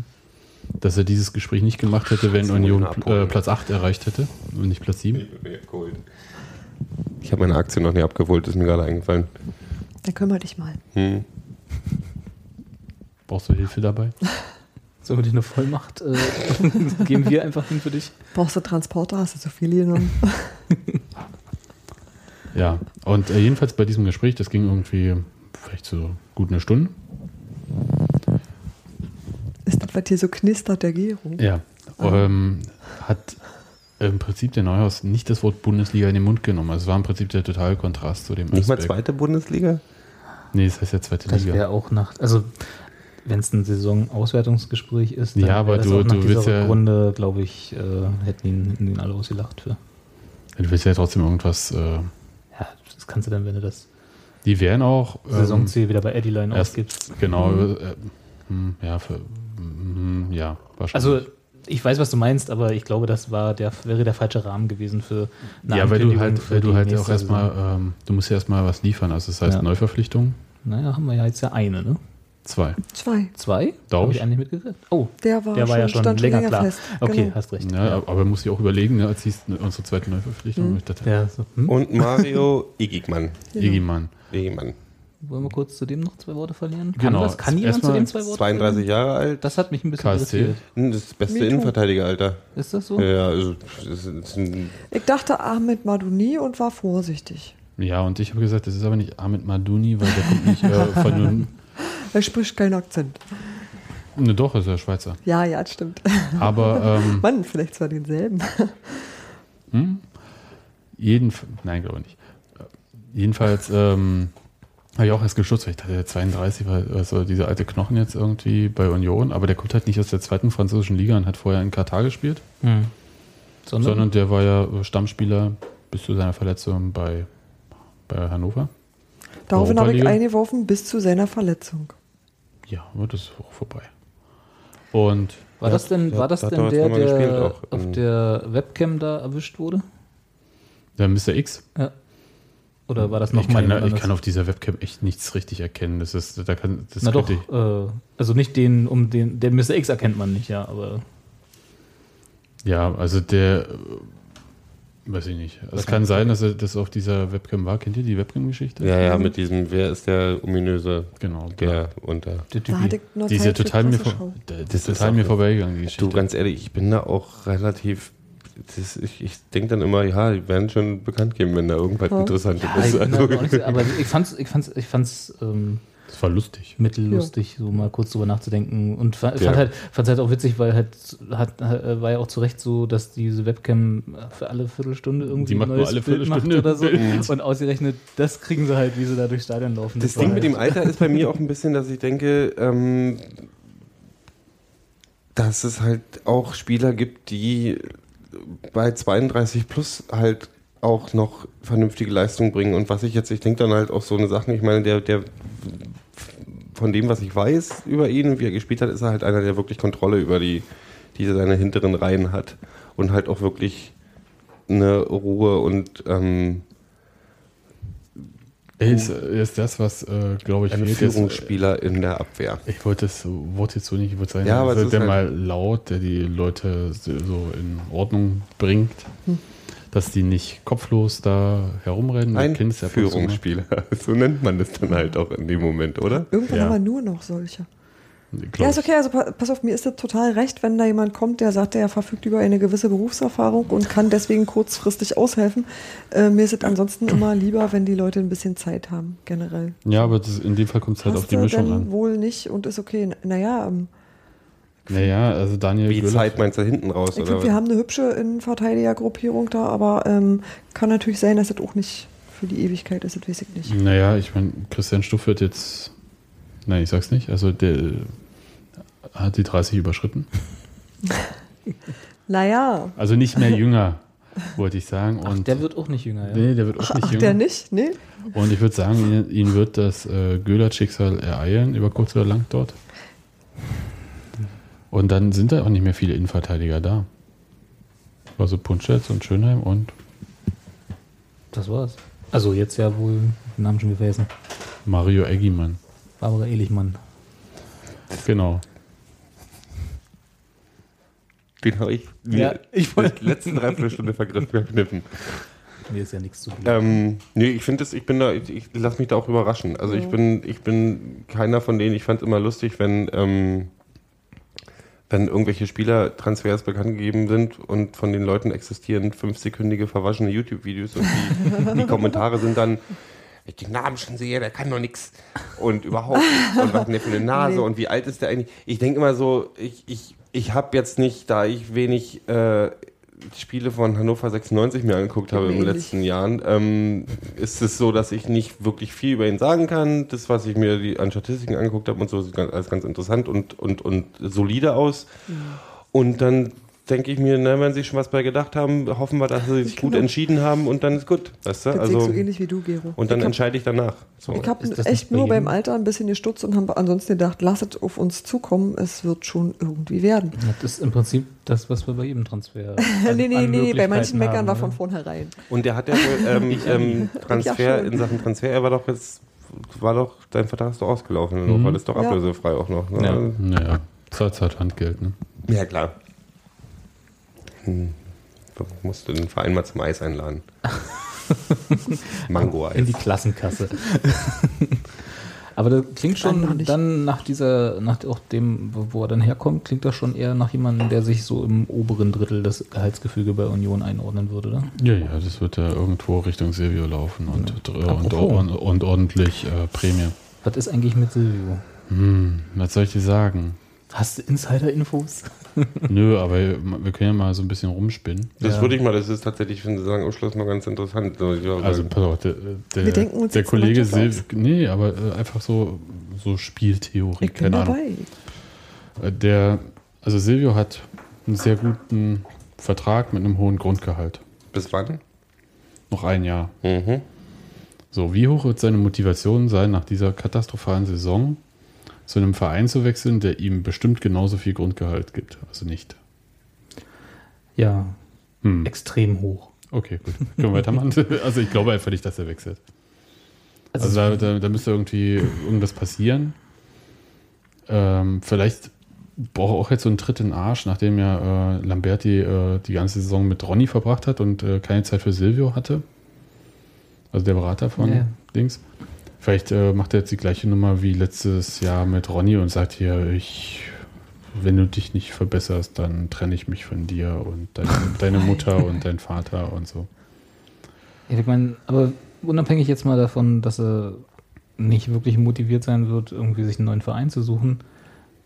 dass er dieses Gespräch nicht gemacht hätte, wenn Union äh, Platz 8 erreicht hätte und nicht Platz 7. <laughs> Ich habe meine Aktie noch nie abgeholt, ist mir gerade eingefallen. Dann kümmere dich mal. Hm. Brauchst du Hilfe dabei? <laughs> Sollen wir dir eine Vollmacht äh, <laughs> geben wir einfach hin für dich? Brauchst du Transporter? Hast du so viele genommen? <laughs> Ja, und äh, jedenfalls bei diesem Gespräch, das ging irgendwie vielleicht so gut eine Stunde. Ist das, was hier so knistert, der Gero? Ja. Ähm, hat im Prinzip der Neuhaus nicht das Wort Bundesliga in den Mund genommen. Also es war im Prinzip der totale Kontrast zu dem Nicht mal Aspekt. zweite Bundesliga? Nee, das heißt ja zweite Das Liga. wäre auch nach, also wenn es ein Saisonauswertungsgespräch ist, Ja, aber das du- auch nach du dieser willst ja- Runde, glaube ich, äh, hätten ihn, hätten ihn alle ausgelacht für. Du willst ja trotzdem irgendwas. Äh, Ja, das kannst du dann, wenn du das die wären auch. ähm, Saisonziel wieder bei Eddie Line erst- ausgibst. Genau. Äh, hm, ja, für, hm, ja, wahrscheinlich. Also ich weiß, was du meinst, aber ich glaube, das war der, wäre der falsche Rahmen gewesen für eine ja, weil du halt, weil du halt auch erstmal, ähm, du musst ja erstmal was liefern. Also das heißt Ja. Neuverpflichtung, Naja, haben wir ja jetzt ja eine, ne? Zwei. Zwei. Zwei? Dausch. Habe ich eigentlich mitgekriegt? Oh, Der war, der war schon, ja schon stand länger, länger klar. fest. Okay, Genau. hast recht. Ja, aber muss ich auch überlegen, ne, als hieß unsere zweite Neuverpflichtung. Mhm. Ich dachte, Ja, so, hm? Und Mario Igigmann. Genau. <laughs> Egimann. Igigmann. Wollen wir kurz zu dem noch zwei Worte verlieren? Kann, Genau. das, kann jemand zu Erstmal dem zwei Worte 32 verlieren? Jahre alt. Das hat mich ein bisschen KSC. irritiert. Hm, Das beste Me too. Innenverteidiger, Alter. Ist das so? Ja, also, das ist ein, Ich dachte Ahmed Madouni und war vorsichtig. Ja, und ich habe gesagt, das ist aber nicht Ahmed Madouni, weil der kommt nicht äh, von <laughs> nun. Er spricht keinen Akzent. Ne, doch, ist er Schweizer. Ja, ja, das stimmt. Aber ähm, <laughs> Mann, vielleicht zwar denselben. hm? Jedenfalls, nein, glaube ich nicht. Äh, Jedenfalls ähm, habe ich auch erst geschutzt, weil ich dachte, der 32 war also dieser alte Knochen jetzt irgendwie bei Union, aber der kommt halt nicht aus der zweiten französischen Liga und hat vorher in Katar gespielt, Hm. Sondern, sondern der war ja Stammspieler bis zu seiner Verletzung bei, bei Hannover. Daraufhin habe ich eingeworfen bis zu seiner Verletzung. Ja, aber das ist auch vorbei. Und war das denn, der war das denn der, der auch. auf der Webcam da erwischt wurde? der Mr. X, Ja. Oder war das noch ich, mal kann, ich kann auf dieser Webcam echt nichts richtig erkennen. Das ist, da kann, das Na doch, ich, äh, also nicht den, um den, den Mr. X erkennt man nicht, ja, aber Ja, also der, äh, weiß ich nicht. Es kann sein, dass er das auf dieser Webcam war. Kennt ihr die Webcam-Geschichte? ja, ja, mit diesem, wer ist der ominöse, Genau. der unter. der ich Die ist ja total mir, vor, das Das ist total mir vorbeigegangen, die Geschichte. Du, ganz ehrlich, ich bin da auch relativ. Das, ich ich denke dann immer, ja, die werden schon bekannt geben, wenn da irgendwas Ja. Interessantes Ja, ist. ich Also, so- aber ich fand's, ich fand's, ich fand's ähm, das war lustig. mittellustig, so mal kurz drüber nachzudenken. Und fa- fand Ja. halt, fand's halt auch witzig, weil halt hat, war ja auch zu Recht so, dass diese Webcam für alle Viertelstunde irgendwie ein neues alle Bild macht oder so. Bild. <laughs> Und ausgerechnet, das kriegen sie halt, wie sie da durchs Stadion laufen. das war Ding halt, mit dem Alter ist bei mir auch ein bisschen, dass ich denke, ähm, dass es halt auch Spieler gibt, die bei 32 plus halt auch noch vernünftige Leistung bringen. Und was ich jetzt, ich denke dann halt auch so eine Sachen, ich meine, der, der von dem, was ich weiß über ihn wie er gespielt hat, ist er halt einer, der wirklich Kontrolle über die, die seine hinteren Reihen hat und halt auch wirklich eine Ruhe und ähm, Er ist, er ist das, was, äh, glaube ich, ein jetzt, Führungsspieler in der Abwehr. Ich wollte das Wort jetzt so nicht, ich würde sagen, Ja, aber es also ist der halt- mal laut, der die Leute so so in Ordnung bringt, dass die nicht kopflos da herumrennen. Ein mal. Führungsspieler. <laughs> So nennt man das dann halt auch in dem Moment, oder? Irgendwann Ja. haben wir nur noch solche. Ja, ist okay, also pa- pass auf, mir ist das total recht, wenn da jemand kommt, der sagt, er verfügt über eine gewisse Berufserfahrung und kann deswegen kurzfristig aushelfen. Äh, mir ist es ansonsten immer lieber, wenn die Leute ein bisschen Zeit haben, generell. Ja, aber das, in dem Fall kommt es halt auf die Mischung an. wohl nicht und ist okay. Naja, ähm, Naja, also Daniel Wie Göller- Zeit meinst du hinten raus? ich was? wir haben eine hübsche Innenverteidigergruppierung da, aber ähm, kann natürlich sein, dass das auch nicht für die Ewigkeit ist, das weiß ich nicht. Naja, ich meine, Christian Stuff wird jetzt. Nein, ich sag's nicht. Also der äh, hat die 30 überschritten. <laughs> Naja, Also nicht mehr jünger, wollte ich sagen. Ach, Und der wird auch nicht jünger, ja. nee, der wird auch nicht ach, jünger. der nicht? Nee? Und ich würde sagen, ihn, ihn wird das äh, Göhler-Schicksal ereilen, über kurz oder lang dort. Und dann sind da auch nicht mehr viele Innenverteidiger da. Also Punschetz und Schönheim und Das war's. Also jetzt ja wohl den Namen schon gewesen. Mario Eggimann. Barbara Ehlichmann. Genau. Den habe ich mir Ja, ich wollte- die letzten Dreiviertelstunde vergriffen, verkniffen. Mir ist ja nichts zu tun. Ähm, nee, ich finde es, ich bin da, ich, ich lasse mich da auch überraschen. Also ich bin, ich bin keiner von denen, ich fand es immer lustig, wenn, ähm, wenn irgendwelche Spielertransfers bekannt gegeben sind und von den Leuten existieren fünfsekündige verwaschene YouTube-Videos und die, die <laughs> Kommentare sind dann, ich den Namen schon sehe, der kann doch nichts und überhaupt und was hat der für eine Nase und wie alt ist der eigentlich? Ich denke immer so, ich, ich, ich habe jetzt nicht, da ich wenig äh, Spiele von Hannover 96 mir angeguckt habe in den letzten Jahren, ähm, ist es so, dass ich nicht wirklich viel über ihn sagen kann. Das, was ich mir die, an Statistiken angeguckt habe und so, sieht ganz, alles ganz interessant und, und, und solide aus. Und dann denke ich mir, na, wenn sie schon was bei gedacht haben, hoffen wir, dass sie sich gut Genau. entschieden haben und dann ist gut. Weißt du? Das Also, so ähnlich wie du, Gero. und dann ich hab- entscheide ich danach. So. Ich habe echt bei nur beim? Alter ein bisschen gestutzt und habe ansonsten gedacht, lasst auf uns zukommen, es wird schon irgendwie werden. Das ist im Prinzip das, was wir bei jedem Transfer. <laughs> nee, nee, an nee, bei manchen Meckern haben, war ne? von vornherein. Und der hat ja wohl ähm, <laughs> ähm, Transfer schon. in Sachen Transfer, er war doch jetzt, war doch, dein Vertrag ist doch ausgelaufen in Hannover, das ist doch Ja. ablösefrei auch noch. Ne? Ja. Naja, zahlt halt Handgeld, ne? Ja, klar. Hm. Du musst den Verein mal zum Eis einladen. <laughs> In Mango-Eis. die Klassenkasse. <laughs> Aber das klingt schon dann nach dieser, nach auch dem, wo er dann herkommt, klingt das schon eher nach jemandem, der sich so im oberen Drittel des Gehaltsgefüge bei Union einordnen würde, oder? Ja, ja, das wird ja irgendwo Richtung Silvio laufen und, und, Apropos. und, und ordentlich äh, Prämie. Was ist eigentlich mit Silvio? Hm, was soll ich dir sagen? Hast du Insider-Infos? <laughs> Nö, aber wir können ja mal so ein bisschen rumspinnen. Das Ja. würde ich mal, das ist tatsächlich, wenn Sie sagen, Ausschluss mal ganz interessant. Ich Also pass auf, der, der, Wir denken uns der Kollege Silvio, nee, aber äh, einfach so, so Spieltheorie, Ich bin keine Ahnung. dabei. Äh, Der, also Silvio hat einen sehr guten Vertrag mit einem hohen Grundgehalt. bis wann? Noch ein Jahr. Mhm. So, wie hoch wird seine Motivation sein, nach dieser katastrophalen Saison zu einem Verein zu wechseln, der ihm bestimmt genauso viel Grundgehalt gibt? Also nicht. Ja, Hm. extrem hoch. Okay, gut. Können wir weitermachen? <laughs> Also ich glaube einfach nicht, dass er wechselt. Also, Also da, da, da müsste irgendwie irgendwas passieren. Ähm, vielleicht braucht er auch jetzt so einen Tritt in den Arsch, nachdem ja äh, Lamberti äh, die ganze Saison mit Ronny verbracht hat und äh, keine Zeit für Silvio hatte. Also der Berater von Ja. Dings. Vielleicht äh, macht er jetzt die gleiche Nummer wie letztes Jahr mit Ronny und sagt hier, ich, wenn du dich nicht verbesserst, dann trenne ich mich von dir und deine, <laughs> deine Mutter und dein Vater und so. ich meine, aber unabhängig jetzt mal davon, dass er nicht wirklich motiviert sein wird, irgendwie sich einen neuen Verein zu suchen,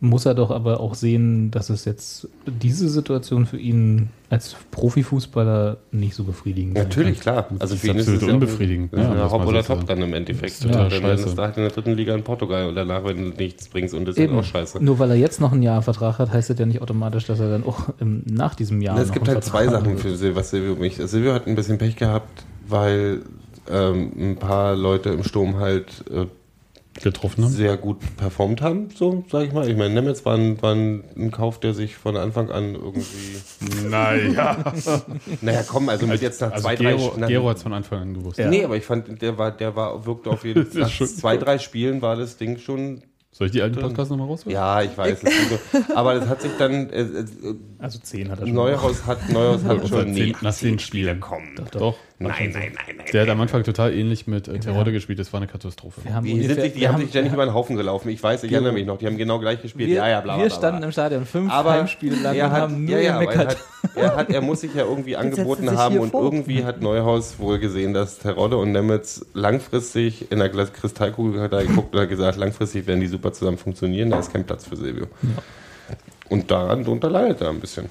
muss er doch aber auch sehen, dass es jetzt diese Situation für ihn als Profifußballer nicht so befriedigend sein Natürlich, kann. klar. Also ist für ihn ist es unbefriedigend, ja, ja, Hop oder Top dann im Endeffekt. Ist Ja, dann scheiße. ist da halt in der dritten Liga in Portugal und danach, wenn du nichts bringst und das ist Eben. dann auch scheiße. Nur weil er jetzt noch ein Jahr Vertrag hat, heißt das ja nicht automatisch, dass er dann auch im, nach diesem Jahr. es noch gibt einen halt Vertrag zwei Sachen für Sil was Silvio mich. Silvio hat ein bisschen Pech gehabt, weil ähm, ein paar Leute im Sturm halt äh, Getroffen haben. sehr gut performt haben, so sag ich mal. Ich meine, Nemetz war ein, war ein, Kauf, der sich von Anfang an irgendwie. <laughs> Naja. <laughs> Naja, komm, also mit jetzt nach Also zwei, drei Gero, Spielen- Gero hat es von Anfang an gewusst. Ja. Nee, aber ich fand, der war, der war, wirkte auf jeden <laughs> Das Fall. Nach zwei, drei Spielen war das Ding schon. Soll ich die alten Podcasts nochmal rausholen? Ja, ich weiß. Das aber das hat sich dann. Äh, äh, Also 10 hat er schon. Neuhaus hat, Neuhaus hat Nach schon. zehn- nach zehn Spielen. Komm. Doch. Nein, nein, nein, nein. Der hat am Anfang total ähnlich mit äh, Terodde gespielt. Das war eine Katastrophe. Wir haben Die, ungefähr, sind sich, die wir haben sich ständig über den Haufen gelaufen. Ich weiß, ich erinnere mich noch. Die haben genau gleich gespielt. wir, ja, ja, bla, bla, wir bla, standen bla. im Stadion fünf aber Heimspiele lang er und hat, haben nur ja, er, gemeckert. hat, er, hat, er muss sich ja irgendwie angeboten haben und vor. irgendwie hat Neuhaus wohl gesehen, dass Terodde und Nemetz langfristig in der Kristallkugel hat er geguckt und hat gesagt, langfristig werden die super zusammen funktionieren, da ist kein Platz für Silvio. Und daran drunter leidet er ein bisschen.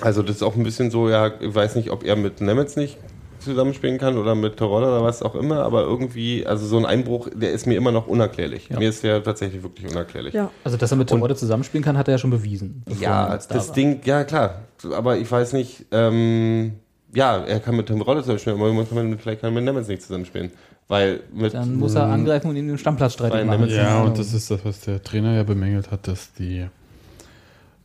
Also das ist auch ein bisschen so, ja, ich weiß nicht, ob er mit Nemetz nicht zusammenspielen kann oder mit Terodde oder was auch immer, aber irgendwie, also so ein Einbruch, der ist mir immer noch unerklärlich. Ja. Mir ist der tatsächlich wirklich unerklärlich. Ja. Also, dass er mit Terodde zusammenspielen kann, hat er ja schon bewiesen. Ja, da das war. Ding, ja klar. Aber ich weiß nicht, ähm, ja, er kann mit Tim Rolle zusammenspielen, aber man kann mit, vielleicht kann er mit Nemetz nicht zusammenspielen. Weil mit. Dann muss er angreifen und ihn den Stammplatz streiten Ja, und das ist das, was der Trainer ja bemängelt hat, dass die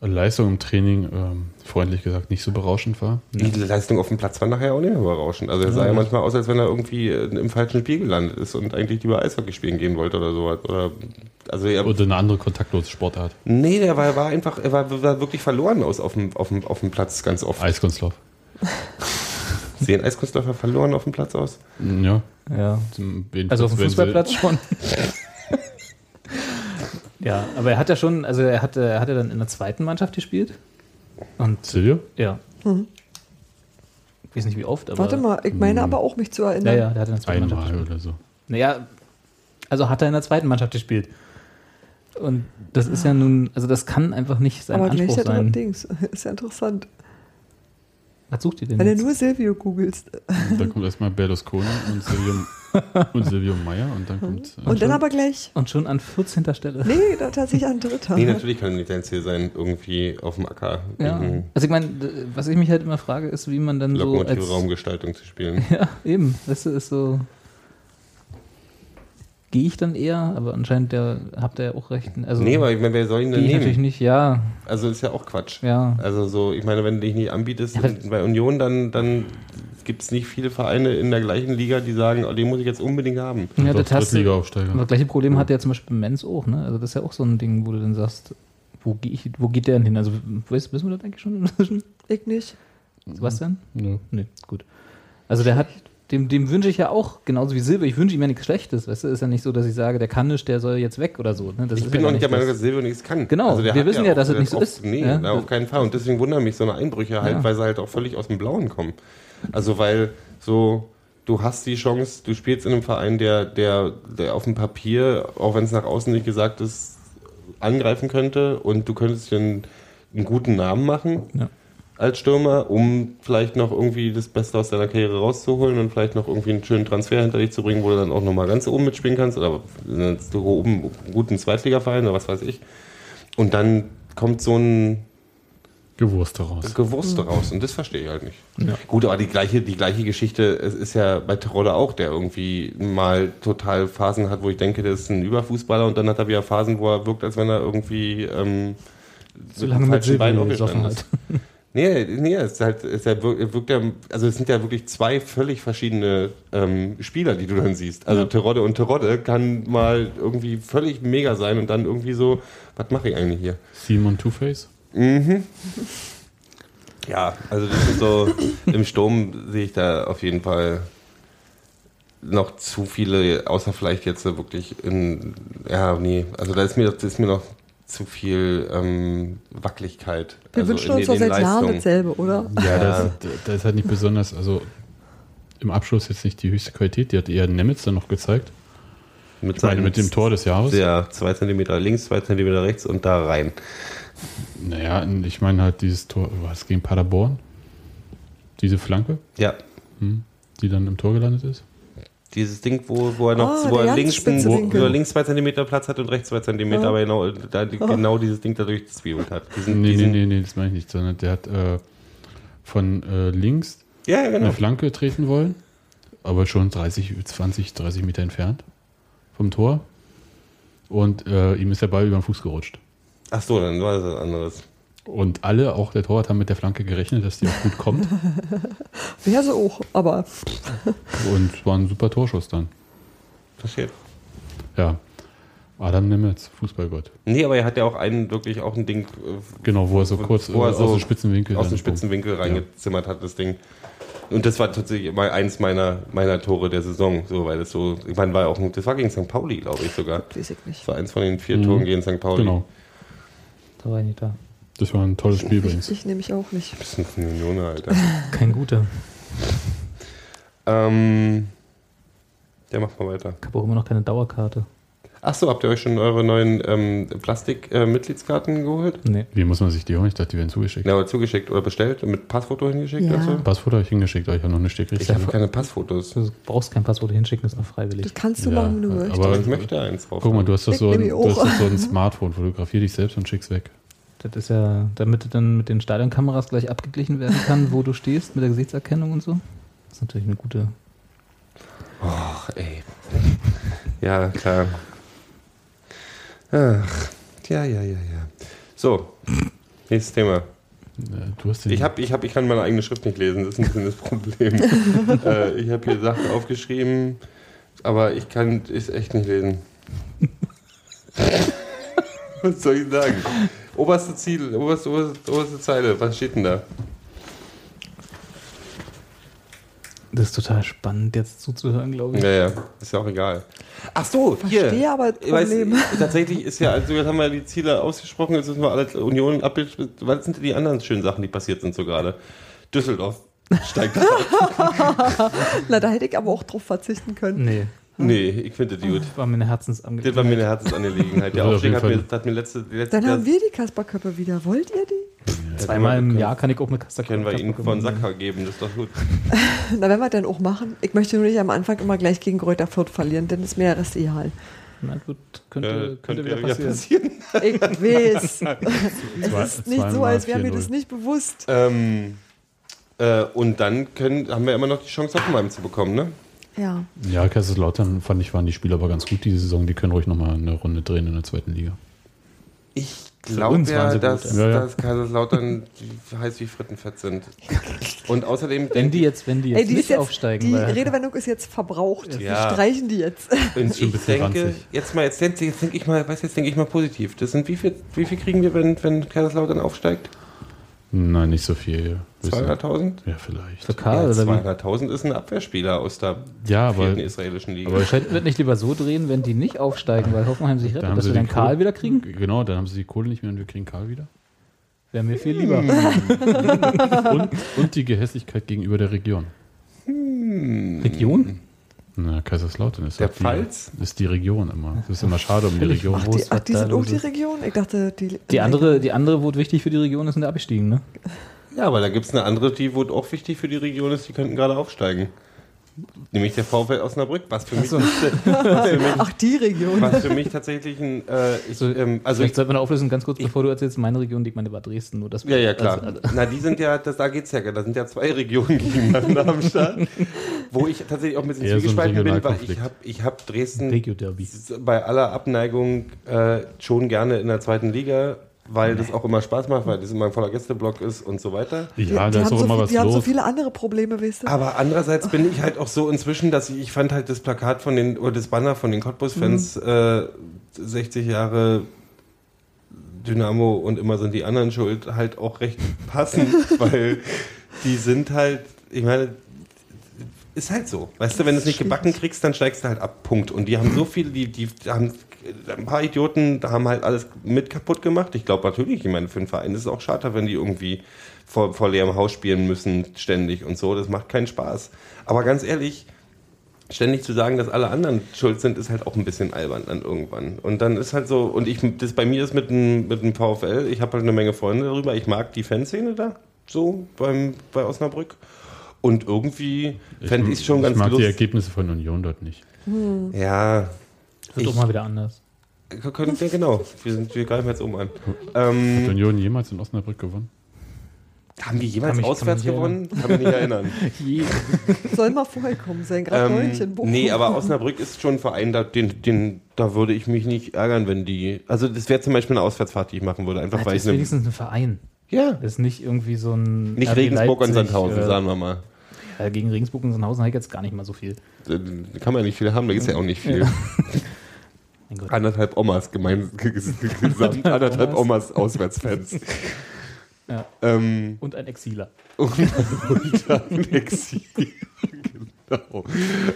Leistung im Training, ähm, freundlich gesagt, nicht so berauschend war. die Leistung auf dem Platz war nachher auch nicht mehr berauschend. Also er sah ja manchmal aus, als wenn er irgendwie äh, im falschen Spiel gelandet ist und eigentlich lieber Eishockey spielen gehen wollte oder sowas. Oder, also er, Oder eine andere kontaktlose Sportart. nee, der war, war einfach, er war, war wirklich verloren aus auf dem, auf, dem, auf dem Platz ganz oft. Eiskunstlauf. <laughs> Sehen Eiskunstläufer verloren auf dem Platz aus? Ja. Ja. Also auf dem Fußballplatz schon. <laughs> ja, aber er hat ja schon, also er hat, er hat ja dann in der zweiten Mannschaft gespielt. Und Silvio? ja. Ich weiß nicht wie oft, aber. Warte mal, ich meine aber auch mich zu erinnern. Ja, ja, der hat in der zweiten Mannschaft Einmal gespielt. oder so. Naja, also hat er in der zweiten Mannschaft gespielt. Und das ist ja nun, also das kann einfach nicht sein aber gleich Anspruch dritte sein. Dings. <laughs> Ist ja interessant. Was sucht ihr denn Wenn du jetzt? nur Silvio googelst. Dann kommt erstmal Berlusconi und Silvio, <laughs> <laughs> und Silvio Meyer und dann kommt. äh, Und dann aber gleich. Und schon an 14. Stelle. Nee, da tatsächlich ein Dritter. Nee, natürlich kann nicht dein Ziel sein, irgendwie auf dem Acker Ja. Also ich meine, was ich mich halt immer frage, ist, wie man dann so als... Lokomotive-Raumgestaltung zu spielen. <laughs> Ja, eben. Das ist so... Gehe ich dann eher, aber anscheinend der, habt ihr ja auch recht. Also, Nee, aber ich meine, wer soll ihn denn ich natürlich nehmen? nicht, ja. Also ist ja auch Quatsch. Ja. Also so, ich meine, wenn du dich nicht anbietest Ja, bei Union, dann, dann gibt es nicht viele Vereine in der gleichen Liga, die sagen, oh, den muss ich jetzt unbedingt haben. Ja, doch das Drittliga-Aufsteiger. und das gleiche Problem hat ja zum Beispiel Menz auch, ne? Also das ist ja auch so ein Ding, wo du dann sagst, wo, geh ich, wo geht der denn hin? Also weißt, wissen wir das eigentlich schon inzwischen? <laughs> Ich nicht. Sebastian? Ja. Nee, gut. Also der hat, dem, dem wünsche ich ja auch, genauso wie Silber, ich wünsche ihm ja nichts Schlechtes, weißt du? Ist ja nicht so, dass ich sage, der kann nicht, der soll jetzt weg oder so. Ne? Das Ich bin ja noch nicht der Meinung, das. dass Silvio nichts kann. Genau, der wir wissen ja, dass es nicht so ist. Nee, Ja. na, auf keinen Fall. Und deswegen wundern mich so eine Einbrüche halt, Ja. weil sie halt auch völlig aus dem Blauen kommen. Also weil so, du hast die Chance, du spielst in einem Verein, der, der, der auf dem Papier, auch wenn es nach außen nicht gesagt ist, angreifen könnte und du könntest dir einen, einen guten Namen machen. Ja. Als Stürmer, um vielleicht noch irgendwie das Beste aus deiner Karriere rauszuholen und vielleicht noch irgendwie einen schönen Transfer hinter dich zu bringen, wo du dann auch nochmal ganz oben mitspielen kannst oder einen oben guten Zweitligaverein oder was weiß ich. Und dann kommt so ein Gewurst raus. Gewurste raus und das verstehe ich halt nicht. Gut, aber die gleiche, die gleiche Geschichte es ist ja bei Terodde auch, der irgendwie mal total Phasen hat, wo ich denke, der ist ein Überfußballer und dann hat er wieder Phasen, wo er wirkt, als wenn er irgendwie ähm, So lange mit Silvio gesoffen hat. Nee, nee, es ist halt, es ist ja, wirkt, ja, also es sind ja wirklich zwei völlig verschiedene ähm, Spieler, die du dann siehst. Also Terodde und Terodde kann mal irgendwie völlig mega sein und dann irgendwie so, was mache ich eigentlich hier? Simon Two-Face. Ja, also das ist so, im Sturm sehe ich da auf jeden Fall noch zu viele, außer vielleicht jetzt wirklich in, ja, nee, also da ist mir, das ist mir noch zu viel ähm, Wackeligkeit. Wir also wünschen uns doch seit Jahren dasselbe, oder? Ja, das, das ist halt nicht besonders, also im Abschluss jetzt nicht die höchste Qualität, die hat eher Nemitz dann noch gezeigt. Mit, Ich meine, mit dem Tor des Jahres. Ja, zwei Zentimeter links, zwei Zentimeter rechts und da rein. Naja, ich meine halt dieses Tor, was gegen Paderborn? Diese Flanke, Ja, hm, die dann im Tor gelandet ist? Dieses Ding, wo, wo er noch Ah, wo er links, wo, er links zwei Zentimeter Platz hat und rechts zwei Zentimeter, Ja. aber genau, da, genau dieses Ding dadurch gezwiebelt hat. Diesen, Nee, nee, diesen, nee, nee, das meine ich nicht, sondern der hat äh, von äh, links Ja, ja, eine genau. Flanke treten wollen, aber schon 30, 20, 30 Meter entfernt vom Tor. Und äh, ihm ist der Ball über den Fuß gerutscht. Ach so, dann war das was anderes. Und alle, auch der Torwart, haben mit der Flanke gerechnet, dass die auch gut kommt. <laughs> Wäre so auch, aber <laughs> Und es war ein super Torschuss dann. Passiert. Ja. Adam Nemetz, Fußballgott. Nee, aber er hat ja auch einen, wirklich auch ein Ding äh, Genau, wo er so kurz wo er äh, so aus dem spitzen Winkel aus dem spitzen. Winkel reingezimmert hat, das Ding. Und das war tatsächlich mal eins meiner, meiner Tore der Saison, so, weil das so, ich meine, war auch, ein- das war gegen St. Pauli, glaube ich sogar. weiß ich nicht. Das war eins von den vier Mhm. Toren gegen St. Pauli. Genau. Da war ich nicht da. Das war ein tolles Spiel übrigens. ich nehme ich auch nicht. Bisschen von Union, Alter. <laughs> Kein guter. ähm, ja, mach mal weiter. Ich habe auch immer noch keine Dauerkarte. Ach so, habt ihr euch schon eure neuen ähm, Plastik-Mitgliedskarten geholt? Nee. Wie muss man sich die holen? Ich dachte, die werden zugeschickt. Ja, aber zugeschickt oder bestellt und mit Passfoto hingeschickt Ja. dazu? Passfoto habe ich hingeschickt, aber ich habe noch nicht gekriegt. Ich habe keine Passfotos. Du brauchst kein Passwort hinschicken, ist noch freiwillig. Das kannst du Ja, machen, wenn du möchtest. aber- ich möchte eins drauf. Guck mal, du hast doch so ein, so ein Smartphone. Fotografier dich selbst und schick's weg. Das ist ja, damit dann mit den Stadionkameras gleich abgeglichen werden kann, wo du stehst, mit der Gesichtserkennung und so. Das ist natürlich eine gute. Ach, ey. Ja, klar. Ach, ja, ja, ja, ja. So, nächstes Thema. Du hast den, Ich, hab, ich, hab, ich kann meine eigene Schrift nicht lesen, das ist ein bisschen das Problem. <laughs> äh, ich habe hier Sachen aufgeschrieben, aber ich kann es echt nicht lesen. <laughs> was soll ich sagen? Oberste Ziel, oberste, oberste, oberste Zeile, was steht denn da? Das ist total spannend, jetzt zuzuhören, glaube ich. Ja, ja, ist ja auch egal. Ach so, hier. Verstehe aber Ich weiß, Problem. tatsächlich ist ja, also jetzt haben wir die Ziele ausgesprochen, jetzt müssen wir alle Union abbilden. Was sind denn die anderen schönen Sachen, die passiert sind so gerade? Düsseldorf steigt <laughs> ab. Na, da hätte ich aber auch drauf verzichten können. Nee, Nee, ich finde das gut. war mir eine Das Herzensangelegenheit. war mir eine Herzensangelegenheit. Der Das Aufstieg hat mir, hat mir letzte, letzte Dann haben wir die Kasperköppe wieder. Wollt ihr die? Zweimal im Jahr kann ich auch mit Kaster können wir ihnen von Sacker geben, das ist doch gut. <laughs> Na, wenn wir dann auch machen. Ich möchte nur nicht am Anfang immer gleich gegen Kräuter Fürth verlieren, denn ist mir der Rest egal. Na gut, könnte, Äh, könnte, könnte wieder wieder passieren. <laughs> Ich weiß. <laughs> es ist nicht so, als wäre mir 4-0. das nicht bewusst. Ähm, äh, und dann können, haben wir immer noch die Chance, Hoffenheim zu bekommen, ne? Ja. ja, Kaiserslautern fand ich, waren die Spieler aber ganz gut diese Saison. Die können ruhig nochmal eine Runde drehen in der zweiten Liga. Ich glaube ja, dass, ja. Ja, dass Kaiserslautern heiß wie Frittenfett sind. Und außerdem Wenn die jetzt, wenn die jetzt Ey, die, nicht jetzt, aufsteigen, die weil Redewendung ist jetzt verbraucht. Ja. Wir streichen die jetzt. Und ich denke, ranzig. jetzt mal, jetzt, jetzt, jetzt denke ich mal, weiß jetzt denke ich mal positiv. Das sind wie viel, wie viel kriegen wir, wenn, wenn Kaiserslautern aufsteigt? Nein, nicht so viel. 200.000? Ja, vielleicht. für Karl Ja, oder wie? 200.000 ist ein Abwehrspieler aus der Ja, aber, vierten israelischen Liga. aber Könnten wir nicht lieber so drehen, wenn die nicht aufsteigen, weil Hoffenheim sich da rettet, haben dass sie wir dann Karl Kohle- wieder kriegen? Genau, dann haben sie die Kohle nicht mehr und wir kriegen Karl wieder. Wäre mir viel lieber. Und, und die Gehässigkeit gegenüber der Region. Region? Na, Kaiserslautern ist Der halt die, Pfalz? ist die Region immer. Das ist immer schade um die Region. Ach, Wo die, ist ach, die sind auch die? Region? Ich dachte, die. Die andere, die andere, wo wichtig für die Region ist, sind abgestiegen, ne? Ja, aber da gibt es eine andere, die wo auch wichtig für die Region ist, die könnten gerade aufsteigen. Nämlich der VfL Osnabrück, was für mich, <laughs> <laughs> was für mich, Ach, die Region. was für mich tatsächlich ein, äh, ich, So, ähm, also Vielleicht ich, sollte man auflösen, ganz kurz, bevor du erzählst, meine Region liegt meine Bad Dresden. Nur das ja, ja, klar. Also, Na, die sind ja, das, da geht's ja, da sind ja zwei Regionen <laughs> gegeneinander am Start, wo ich tatsächlich auch ein bisschen Eher so bin, weil ich habe ich hab Dresden bei aller Abneigung äh, schon gerne in der zweiten Liga, weil das auch immer Spaß macht, weil das immer ein voller Gästeblock ist und so weiter. Ja, die da ist auch so, immer viel- was die haben so los. viele andere Probleme, weißt du? Aber andererseits bin ich halt auch so inzwischen, dass ich, ich fand halt das Plakat von den, oder das Banner von den Cottbus-Fans, äh, 60 Jahre Dynamo und immer sind die anderen schuld, halt auch recht passend, <laughs> weil die sind halt, ich meine, ist halt so. Weißt du, wenn du es nicht gebacken kriegst, dann steigst du halt ab. Punkt. Und die haben so viele, die, die haben ein paar Idioten, da haben halt alles mit kaputt gemacht. Ich glaube natürlich, ich meine, für einen Verein ist es auch schade, wenn die irgendwie vor, vor leerem Haus spielen müssen, ständig und so. Das macht keinen Spaß. Aber ganz ehrlich, ständig zu sagen, dass alle anderen schuld sind, ist halt auch ein bisschen albern dann irgendwann. Und dann ist halt so, und ich, das bei mir ist mit dem, mit dem VfL, ich habe halt eine Menge Freunde darüber, ich mag die Fanszene da, so beim, bei Osnabrück. Und irgendwie fände ich es schon ich ganz mag die lustig. Ergebnisse von Union dort nicht. Ja, Wird doch mal wieder anders. können, ja, genau. Wir, sind, wir greifen jetzt um an. Hat Ähm, Union jemals in Osnabrück gewonnen? haben wir jemals Kann mich- kann auswärts nicht gewonnen? Kann mich nicht erinnern. <laughs> Soll mal vorkommen sein, gerade in ähm, Bochum. nee, aber Osnabrück ist schon ein Verein, da, den, den, da würde ich mich nicht ärgern, wenn die. Also, das wäre zum Beispiel eine Auswärtsfahrt, die ich machen würde. Einfach Das weil ich ist eine. wenigstens ein Verein. Ja, Das ist nicht irgendwie so ein. nicht RB Regensburg und Leipzig, Sandhausen, äh, sagen wir mal. Ja, gegen Regensburg und Sandhausen habe ich jetzt gar nicht mal so viel. Da kann man ja nicht viel haben, da ist ja auch nicht viel. Ja. <laughs> Anderthalb Omas gemein, <laughs> gesamt, anderthalb Omas Auswärtsfans. <laughs> Ja. Ähm, Und ein Exiler. und, und dann Exil. genau.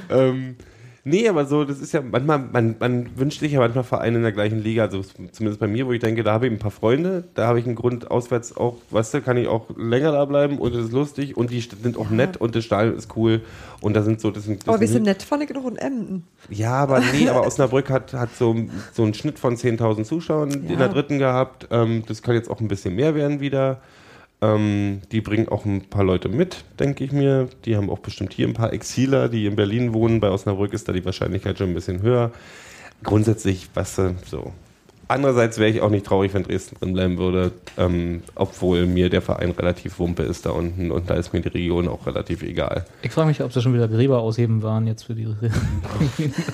Ähm, nee, aber so, das ist ja manchmal, man, man wünscht sich ja manchmal Vereine in der gleichen Liga, also zumindest bei mir, wo ich denke, da habe ich ein paar Freunde, da habe ich einen Grund auswärts auch, weißt du, kann ich auch länger da bleiben und es ist lustig und die sind auch nett und das Stadion ist cool und da sind so, das sind, das aber wir sind nett, fand ich noch in Emden. ja, aber nee, aber <laughs> Osnabrück hat, hat so, so einen Schnitt von 10.000 Zuschauern in Ja. der dritten gehabt. Ähm, das kann jetzt auch ein bisschen mehr werden wieder. Ähm, die bringen auch ein paar Leute mit, denke ich mir. Die haben auch bestimmt hier ein paar Exiler, die in Berlin wohnen. Bei Osnabrück ist da die Wahrscheinlichkeit schon ein bisschen höher. Grundsätzlich, was äh, so. Andererseits wäre ich auch nicht traurig, wenn Dresden drin bleiben würde, ähm, obwohl mir der Verein relativ wumpe ist da unten und da ist mir die Region auch relativ egal. Ich frage mich, ob sie schon wieder Gräber ausheben waren jetzt für die. <laughs>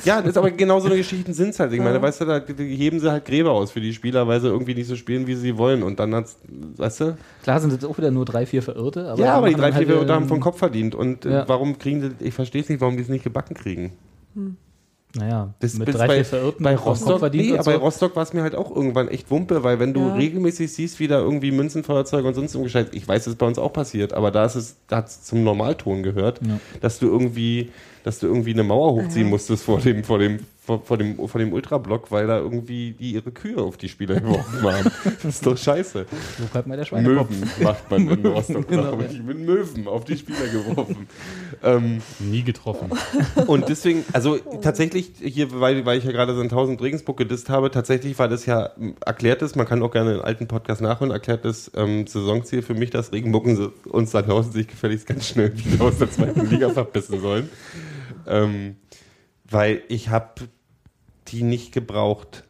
Ja, das ist aber genau so eine Geschichten sind es halt. Ich meine, weißt du, da heben sie halt Gräber aus für die Spieler, weil sie irgendwie nicht so spielen, wie sie wollen. Und dann hat's, weißt du? Klar sind jetzt auch wieder nur drei, vier Verirrte. Aber ja, aber die drei, halt, vier Leute haben ähm, vom Kopf verdient. Und ja. warum kriegen sie, ich verstehe es nicht, warum die es nicht gebacken kriegen. Naja, Das mit drei, bei, vier Verirrten bei Rostock, verdient nee, bei. Rostock war es mir halt auch irgendwann echt Wumpe, weil wenn du Ja. regelmäßig siehst, wie da irgendwie Münzenfeuerzeuge und sonst umgeschaltet, ich weiß, das ist bei uns auch passiert, aber da ist es, da hat es zum Normalton gehört, Ja. dass du irgendwie, dass du irgendwie eine Mauer hochziehen musstest vor dem, vor dem, vor, vor dem, vor dem Ultrablock, weil da irgendwie die ihre Kühe auf die Spieler <laughs> geworfen haben. Das ist doch scheiße. So bleibt mal der Schweinekopf. Möwen macht man in Rostock, Genau, ja. ich. Mit Möwen auf die Spieler geworfen. ähm, Nie getroffen. und deswegen, also tatsächlich, hier, weil, weil ich ja gerade Sandhausen und Regensburg gedisst habe, tatsächlich war das ja m, erklärtes, man kann auch gerne einen alten Podcast nachhören, erklärtes ähm, Saisonziel für mich, dass Regenburg und Sandhausen sich gefälligst ganz schnell wieder aus der zweiten Liga <laughs> verbissen sollen. Ähm, weil ich habe die nicht gebraucht.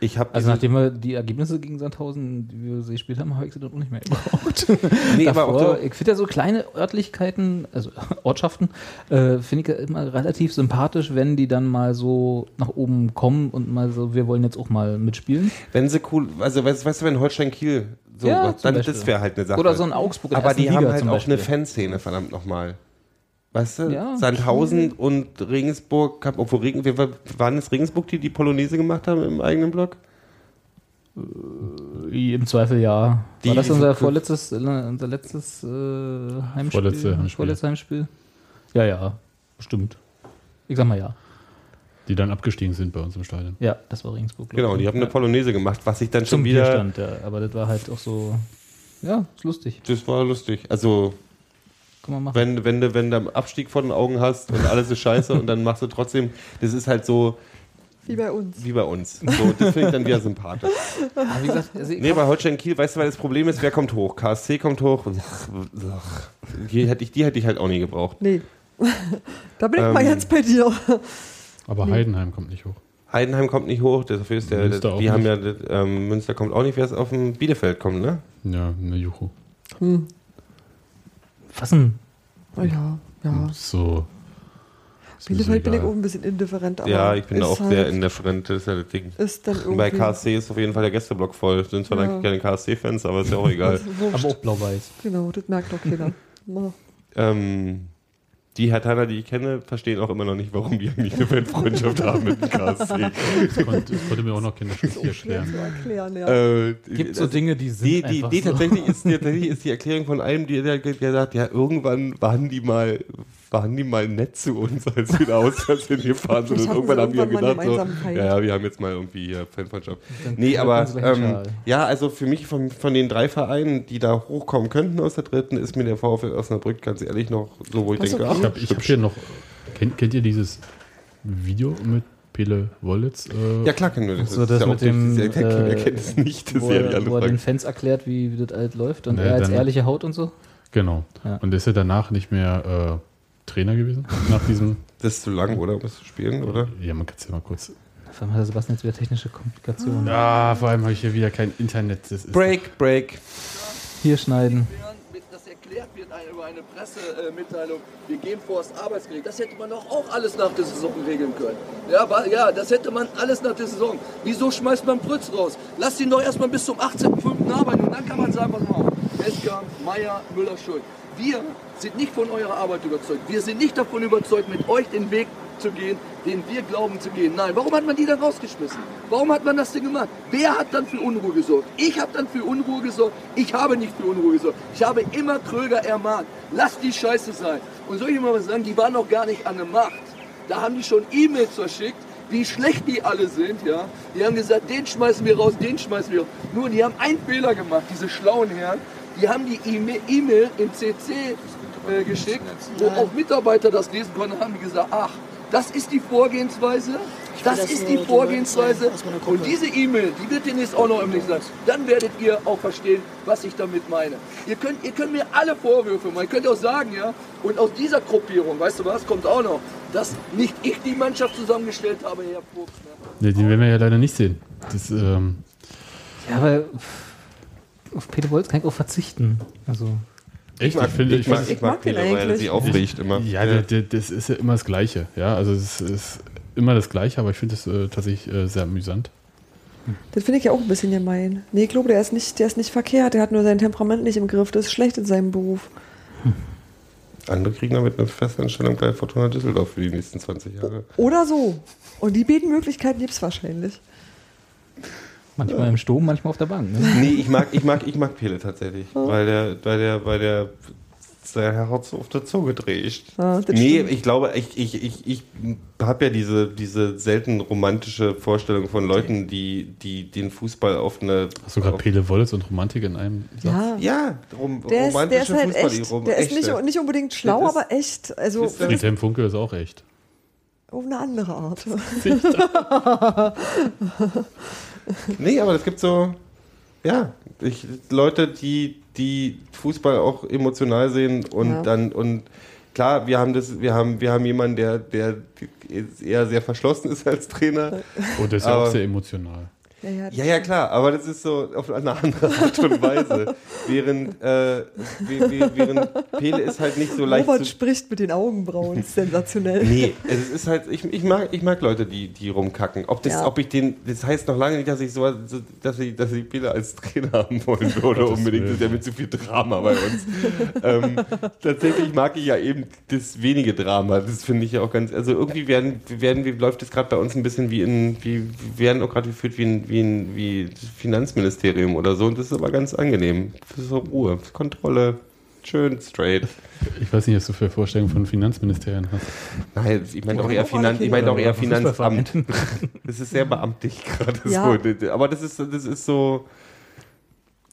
Ich habe Also nachdem wir die Ergebnisse gegen Sandhausen, die wir sie gespielt haben, habe ich sie dann auch nicht mehr gebraucht. <laughs> nee, aber auch Davor, so, ich finde ja so kleine Örtlichkeiten, also <laughs> Ortschaften, äh, finde ich ja immer relativ sympathisch, wenn die dann mal so nach oben kommen und mal so, wir wollen jetzt auch mal mitspielen. wenn sie cool, also weißt, weißt du, wenn Holstein Kiel so Ja, zum dann Beispiel. das wäre halt eine Sache. Oder so ein Augsburg Aber die haben halt auch Beispiel. eine Fanszene, verdammt nochmal. Weißt du? Ja, Sandhausen und Regensburg, obwohl Regen, wir, waren es Regensburg, die die Polonaise gemacht haben im eigenen Blog? Im Zweifel ja. Die- War das unser vorletztes, äh, unser letztes äh, Heimspiel? Vorletzte Heimspiel. Vorletztes Heimspiel? Ja, ja, bestimmt. Ich sag mal ja. Die dann abgestiegen sind bei uns im Stadion. Ja, das war Regensburg. Genau, die haben eine Polonaise gemacht, was ich dann Zum schon wieder. Bierstand, ja. Aber das war halt auch so, ja, ist lustig. Das war lustig. Also, Kann man machen. wenn, wenn, du, wenn du einen Abstieg vor den Augen hast und alles ist scheiße und dann machst du trotzdem, das ist halt so Wie bei uns. wie bei uns. So, das finde ich dann wieder sympathisch. Aber wie gesagt, also Nee, bei Holstein Kiel, weißt du, weil das Problem ist, wer kommt hoch? KSC kommt hoch. Die hätte ich, die hätte ich halt auch nie gebraucht. Nee. <laughs> da bin ich Ähm, mal jetzt bei dir. Aber Heidenheim kommt nicht hoch. Heidenheim kommt nicht hoch, dafür ist der, Münster auch die haben nicht. ja, ähm, Münster kommt auch nicht, wer ist auf dem Bielefeld kommt, ne? Ja, eine Juchu. was denn? Oh ja, ja. So. Bielefeld bin ich auch ein bisschen indifferent. Aber ja, ich bin da auch halt, sehr indifferent, das ist ja das Ding. Ist dann. <laughs> Bei KSC ist auf jeden Fall der Gästeblock voll. Sind zwar Ja. eigentlich keine KSC-Fans, aber ist ja auch egal. <laughs> Aber auch blau-weiß. Genau, das merkt doch keiner. <laughs> Na, ähm, die Hertaner, die ich kenne, verstehen auch immer noch nicht, warum die eigentlich eine Fanfreundschaft haben mit dem KSC. Das konnte, das konnte mir auch noch auch schwer erklären. zu erklären, ja. äh, Gibt so das- Dinge, die sind Die, die, einfach die so. tatsächlich, ist, die, tatsächlich ist die Erklärung von einem, der sagt, ja, irgendwann waren die mal, waren die mal nett zu uns, als wir da auswärts hingefahren sind. Vielleicht Und irgendwann haben wir gedacht, so, ja, ja, wir haben jetzt mal irgendwie hier Fanfreundschaft. Nee, aber ähm, ja, also für mich von, von den drei Vereinen, die da hochkommen könnten aus der dritten, ist mir der VfL Osnabrück ganz ehrlich noch so, wo ich Das ist denke, okay. Ich ach, habe ich hab hier noch Kennt, kennt ihr dieses Video mit Pele Wollitz? Äh, Ja, klar kennen wir das. So, das ja mit dem, äh, wer kennt es nicht? Das wo, ist ja die er, wo er den. Fans erklärt, wie, wie das alt läuft und Nee, er als dann- ehrliche Haut und so. Genau. Ja. Und ist er danach nicht mehr äh, Trainer gewesen? Nach diesem. <laughs> Das ist zu lang, oder? Um das zu spielen, oder? Ja, man kann es ja mal kurz. Vor allem hat der Sebastian jetzt wieder technische Komplikationen. Ja, vor allem habe ich hier wieder kein Internet. Das ist Break, break. Hier schneiden. das erklärt wird eine- über eine Pressemitteilung, wir gehen vor das Arbeitsgericht. Das hätte man doch auch alles nach der Saison regeln können. Ja, ja, das hätte man alles nach der Saison. Wieso schmeißt man Prütz raus? Lasst ihn doch erstmal bis zum 18.05. arbeiten und dann kann man sagen, pass mal auf. Eskamp, Meier, Müller, Schuld. Wir sind nicht von eurer Arbeit überzeugt. Wir sind nicht davon überzeugt, mit euch den Weg zu gehen, den wir glauben zu gehen. Nein, warum hat man die dann rausgeschmissen? Warum hat man das denn gemacht? Wer hat dann für Unruhe gesorgt? Ich habe dann für Unruhe gesorgt. Ich habe nicht für Unruhe gesorgt. Ich habe immer Kröger ermahnt. Lass die Scheiße sein. Und soll ich mal was sagen? Die waren noch gar nicht an der Macht. Da haben die schon E-Mails verschickt, wie schlecht die alle sind, ja. Die haben gesagt, den schmeißen wir raus, den schmeißen wir raus. Nur, die haben einen Fehler gemacht, diese schlauen Herren. Die haben die E-Mail E-Mail im CC äh, geschickt, wo auch Mitarbeiter das lesen konnten, haben die gesagt, ach, das ist die Vorgehensweise, das das ist die Vorgehensweise und diese E-Mail, die wird demnächst auch noch im Link sein. Dann werdet ihr auch verstehen, was ich damit meine. Ihr könnt, ihr könnt mir alle Vorwürfe machen, ihr könnt auch sagen, ja, und aus dieser Gruppierung, weißt du was, kommt auch noch, dass nicht ich die Mannschaft zusammengestellt habe, Herr Fuchs. Ne? Nee, den werden wir ja leider nicht sehen. Das, ähm, Ja, aber auf Peter Wolz kann ich auch verzichten. Also, echt, ich, finde, ich, mag, finde- ich mag den Pele, weil er sich aufregt immer. Ja, der, das ist ja immer das Gleiche. Ja, also es ist immer das Gleiche, aber ich finde es äh, tatsächlich äh, sehr amüsant. Das finde ich ja auch ein bisschen gemein. Nee, ich glaube, der ist, nicht, der ist nicht verkehrt. Der hat nur sein Temperament nicht im Griff. Das ist schlecht in seinem Beruf. Andere kriegen damit eine Festanstellung bei Fortuna Düsseldorf für die nächsten 20 Jahre. Oder so. Und die beiden Möglichkeiten gibt es wahrscheinlich. Manchmal im Sturm, manchmal auf der Bank. Ne? Nee, ich mag, ich mag, ich mag Pele tatsächlich. Weil der, weil der, weil der sein Herz auf der Zunge. Ja, das nee, stimmt. ich glaube, ich, ich, ich, ich habe ja diese, diese selten romantische Vorstellung von Leuten, die, die den Fußball auf eine. Hast du gerade Pele Wollitz und Romantik in einem Satz? Ja. Ja, rom, Der ist, der romantische ist halt Fußball. echt. rom- Der ist echte. nicht, nicht unbedingt schlau, ist- aber echt. Also Friedhelm Funke ist auch echt. auf eine andere Art. <laughs> <laughs> Nee, aber es gibt so, ja, ich, Leute, die, die Fußball auch emotional sehen und Ja. dann und klar, wir haben das, wir haben, wir haben jemanden, der, der eher sehr verschlossen ist als Trainer. Und der ist ja auch sehr emotional. Ja, ja, Ja, ja, klar, aber das ist so auf eine andere Art und Weise. während, äh, wie- wie- während Pele ist halt nicht so leicht Robert zu, spricht mit den Augenbrauen. <laughs> Sensationell. Nee, es ist halt, ich, ich, mag, ich mag Leute, die, die rumkacken. Ob das, Ja. ob ich den, das heißt noch lange nicht, dass ich so, so dass ich, dass ich Pele als Trainer haben wollen würde, Gottes unbedingt. Das ist ja mit zu viel Drama bei uns. <laughs> ähm, tatsächlich mag ich ja eben das wenige Drama. Das finde ich ja auch ganz, also irgendwie werden, werden wie läuft es gerade bei uns ein bisschen wie in, wie, wir werden auch gerade geführt wie ein, wie ein, wie das Finanzministerium oder so. Und das ist aber ganz angenehm. Das ist so Ruhe, Kontrolle, schön straight. Ich weiß nicht, was du für Vorstellungen von Finanzministerien hast. Nein, ich meine auch eher, Finan ich meine auch eher. Finanzamt. <laughs> Das ist sehr beamtlich gerade Ja. so. Aber das ist, das ist so.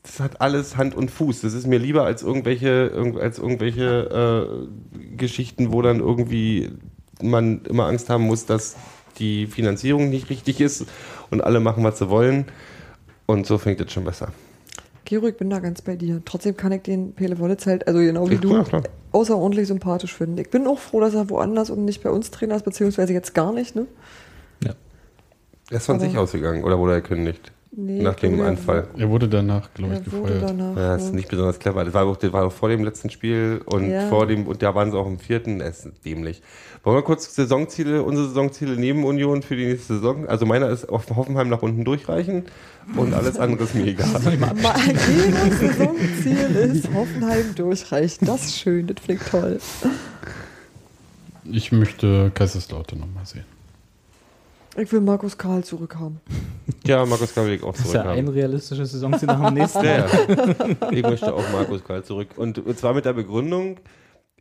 Das hat alles Hand und Fuß. Das ist mir lieber als irgendwelche, irg- als irgendwelche äh, Geschichten, wo dann irgendwie man immer Angst haben muss, dass die Finanzierung nicht richtig ist und alle machen, was sie wollen. Und so fängt es schon besser. Gero, ich bin da ganz bei dir. Trotzdem kann ich den Pele Wollitz halt, also genau wie Ja, du, klar, außerordentlich sympathisch finden. Ich bin auch froh, dass er woanders und nicht bei uns Trainer ist, beziehungsweise jetzt gar nicht, ne? Er ist von Aber- sich ausgegangen oder wurde er gekündigt? Nee, Nach dem Anfall. Er wurde danach, glaube ich, Er wurde gefeuert. danach. Ja, das ist nicht besonders clever. Das war auch, das war auch vor dem letzten Spiel und Ja. vor dem, und da waren sie auch im vierten, es ist dämlich. Wollen wir kurz Saisonziele, unsere Saisonziele neben Union für die nächste Saison? Also meiner ist auf Hoffenheim nach unten durchreichen und alles andere ist mir egal. <laughs> Geros Saisonziel ist Hoffenheim durchreichen. Das ist schön, das klingt toll. Ich möchte Kaiserslautern nochmal sehen. Ich will Markus Karl zurückhaben. <laughs> Ja, Markus Karl will ich auch Das ist ja ein zurückhaben. realistisches Saisonziel nach dem nächsten. Ja, ja. <laughs> Ich möchte auch Markus Karl zurück. Und, und zwar mit der Begründung,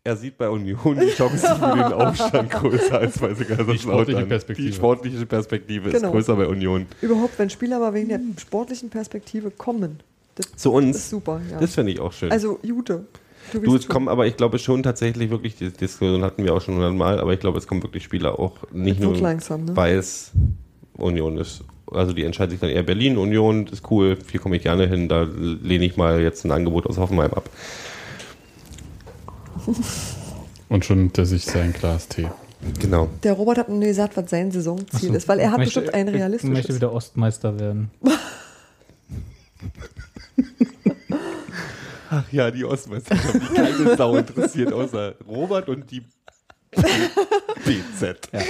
er sieht bei Union die Chancen für den <laughs> Aufstand größer als bei Kaiserslautern. sportliche Perspektive. Die sportliche Perspektive Genau. ist größer bei Union. Überhaupt, wenn Spieler mal wegen der sportlichen Perspektive kommen. Das Zu ist uns. super, ja. Das finde ich auch schön. Also, Jute. Du Du, es kommen aber, ich glaube schon tatsächlich wirklich, die Diskussion hatten wir auch schon hundertmal, aber ich glaube, es kommen wirklich Spieler auch nicht nur, langsam, ne? weil es Union ist. Also die entscheiden sich dann eher Berlin, Union, ist cool, hier komme ich gerne hin, da lehne ich mal jetzt ein Angebot aus Hoffenheim ab. <laughs> Und schon hinter sich sein Glas Tee. Genau. Der Robert hat nie gesagt, was sein Saisonziel Achso. ist, weil er hat Möchte- bestimmt ein Ich möchte wieder Ostmeister werden. <laughs> Ach ja, die Ostmeisterschaft, die keine <laughs> Sau interessiert, außer Robert und die BZ. Ja.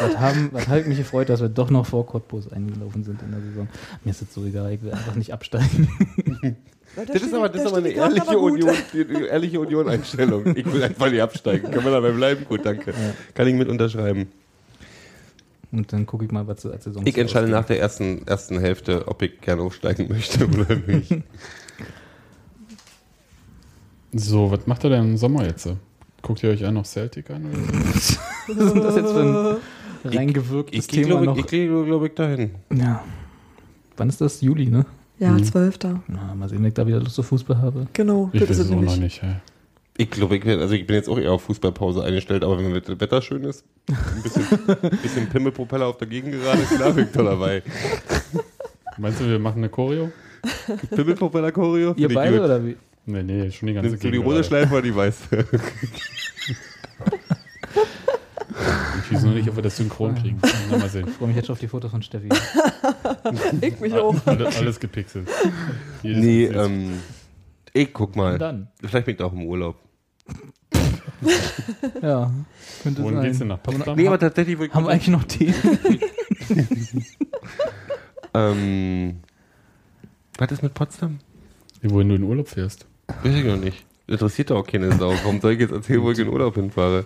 Was, haben, was hat mich gefreut, dass wir doch noch vor Cottbus eingelaufen sind in der Saison. Mir ist das so egal, ich will einfach nicht absteigen. Weil <laughs> da Das ist aber, das da ist aber eine ehrliche. Union, ehrliche Union-Einstellung. Ich will einfach nicht absteigen. Können wir dabei bleiben? Gut, danke. Kann ich mit unterschreiben. Und dann gucke ich mal, was so als Saison Ich entscheide nach der ersten, ersten Hälfte, ob ich gerne aufsteigen möchte oder nicht. <laughs> So, was macht er denn im Sommer jetzt? Guckt ihr euch auch noch Celtic an? So? <laughs> Was ist denn das jetzt für ein reingewirktes Ich gehe, Thema glaube noch? ich, ich, geh, glaub ich, dahin. ja. Wann ist das? Juli, ne? Ja, Mhm. Zwölfter. Na, mal sehen, wenn ich da wieder Lust auf Fußball habe. Genau, Ich es auch noch nicht. Hey. Ich glaube, ich, also ich bin jetzt auch eher auf Fußballpause eingestellt, aber wenn das Wetter schön ist, ein bisschen, <laughs> bisschen Pimmelpropeller auf der Gegend gerade, klar bin ich da dabei. Meinst du, wir machen eine Choreo? Pimmelpropeller-Choreo? Ihr ich beide gut. oder wie? Nee, nee, schon die ganze Nimmst du die rote. Schleife oder die weiße? <laughs> Ich weiß nur nicht, ob wir das synchron kriegen. Mal sehen. Ich freue mich jetzt schon auf die Fotos von Steffi. <laughs> Ich mich auch. Alle, alles gepixelt. Jedes nee, ähm, ich guck mal. Dann? Vielleicht bin ich da auch im Urlaub. <laughs> Ja, könnte Wohin sein. geht's denn nach Potsdam? Nee, aber tatsächlich Haben wir eigentlich noch Tee? Ähm, was ist mit Potsdam? Wohin du in Urlaub fährst. Weiß ich noch nicht. Interessiert doch auch keine Sau. Warum soll ich jetzt erzählen, wo ich in Urlaub hinfahre?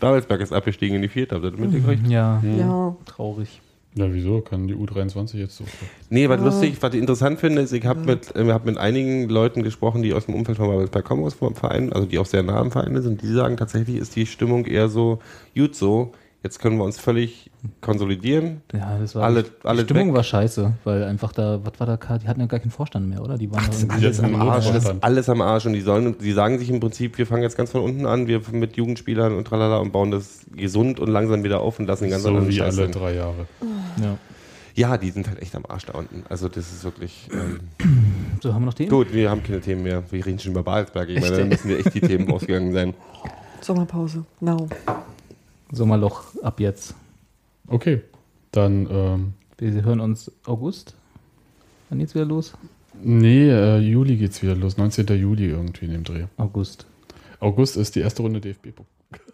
Babelsberg ist abgestiegen in die Vierte, habt ihr das mitgekriegt? ja, Ja. traurig. Ja, wieso? Kann die U23 jetzt so. Nee, was lustig, was ich interessant finde, ist, ich habe mit, äh, hab mit einigen Leuten gesprochen, die aus dem Umfeld von Babelsberg kommen, aus dem Verein, also die auch sehr nah am Verein sind, die sagen, tatsächlich ist die Stimmung eher so, gut so, jetzt können wir uns völlig konsolidieren. Ja, das war Alle- die alles Stimmung weg. war scheiße, weil einfach da, was war da, die hatten ja gar keinen Vorstand mehr, oder? Die waren doch irgendwie Alles jetzt am Arsch, das ist alles am Arsch und die sollen, die sagen sich im Prinzip, wir fangen jetzt ganz von unten an, wir mit Jugendspielern und tralala und bauen das gesund und langsam wieder auf und lassen den ganzen So wie Scheiß alle sein. drei Jahre. ja. Ja, die sind halt echt am Arsch da unten. Also das ist wirklich. Ähm, <clears throat> So, haben wir noch Themen? gut, wir haben keine Themen mehr. Wir reden schon über Babelsberg. Ich meine, da müssen wir echt die Themen <laughs> ausgegangen sein. Sommerpause. Now. Sommerloch ab jetzt. Okay, dann, ähm, Wir hören uns August. Wann geht's wieder los? nee, äh, Juli geht's wieder los. 19. Juli irgendwie in dem Dreh. August. August ist die erste Runde DFB-Pokal.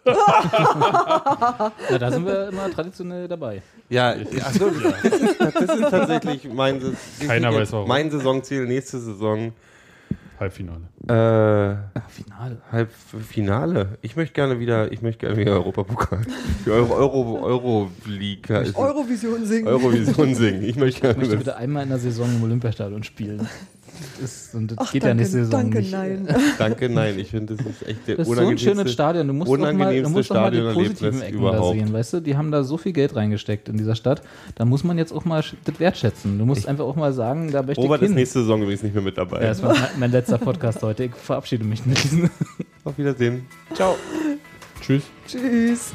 <laughs> Na, da sind wir immer traditionell dabei. Ja, achso, das, ist, das ist tatsächlich mein, Keiner weiß warum. mein Saisonziel nächste Saison. Halbfinale. Äh, Ach, Finale. Halbfinale. Ich möchte gerne wieder, ich möchte gerne wieder Europapokal. Die Euro, Euro, Euro League. Eurovision singen. Eurovision singen. Ich möchte Ich möchte gerne. bitte einmal in der Saison im Olympiastadion spielen. Das, ist, und das Ach, geht danke, ja nächste Saison danke, nicht. nein. <laughs> Danke, nein. Ich finde, das ist echt der Das ist so ein schönes unangenehmste- Stadion. Du musst doch mal, du unangenehmste musst doch mal die positiven Ecken überhaupt. da sehen. Weißt du, die haben da so viel Geld reingesteckt in dieser Stadt. Da muss man jetzt auch mal das wertschätzen. Du musst einfach auch mal sagen, da möchte Robert ich ist hin. nächste Saison übrigens nicht mehr mit dabei. ja, das war mein, mein letzter Podcast heute. Ich verabschiede mich mit diesem. <laughs> Auf Wiedersehen. Ciao. Tschüss. Tschüss.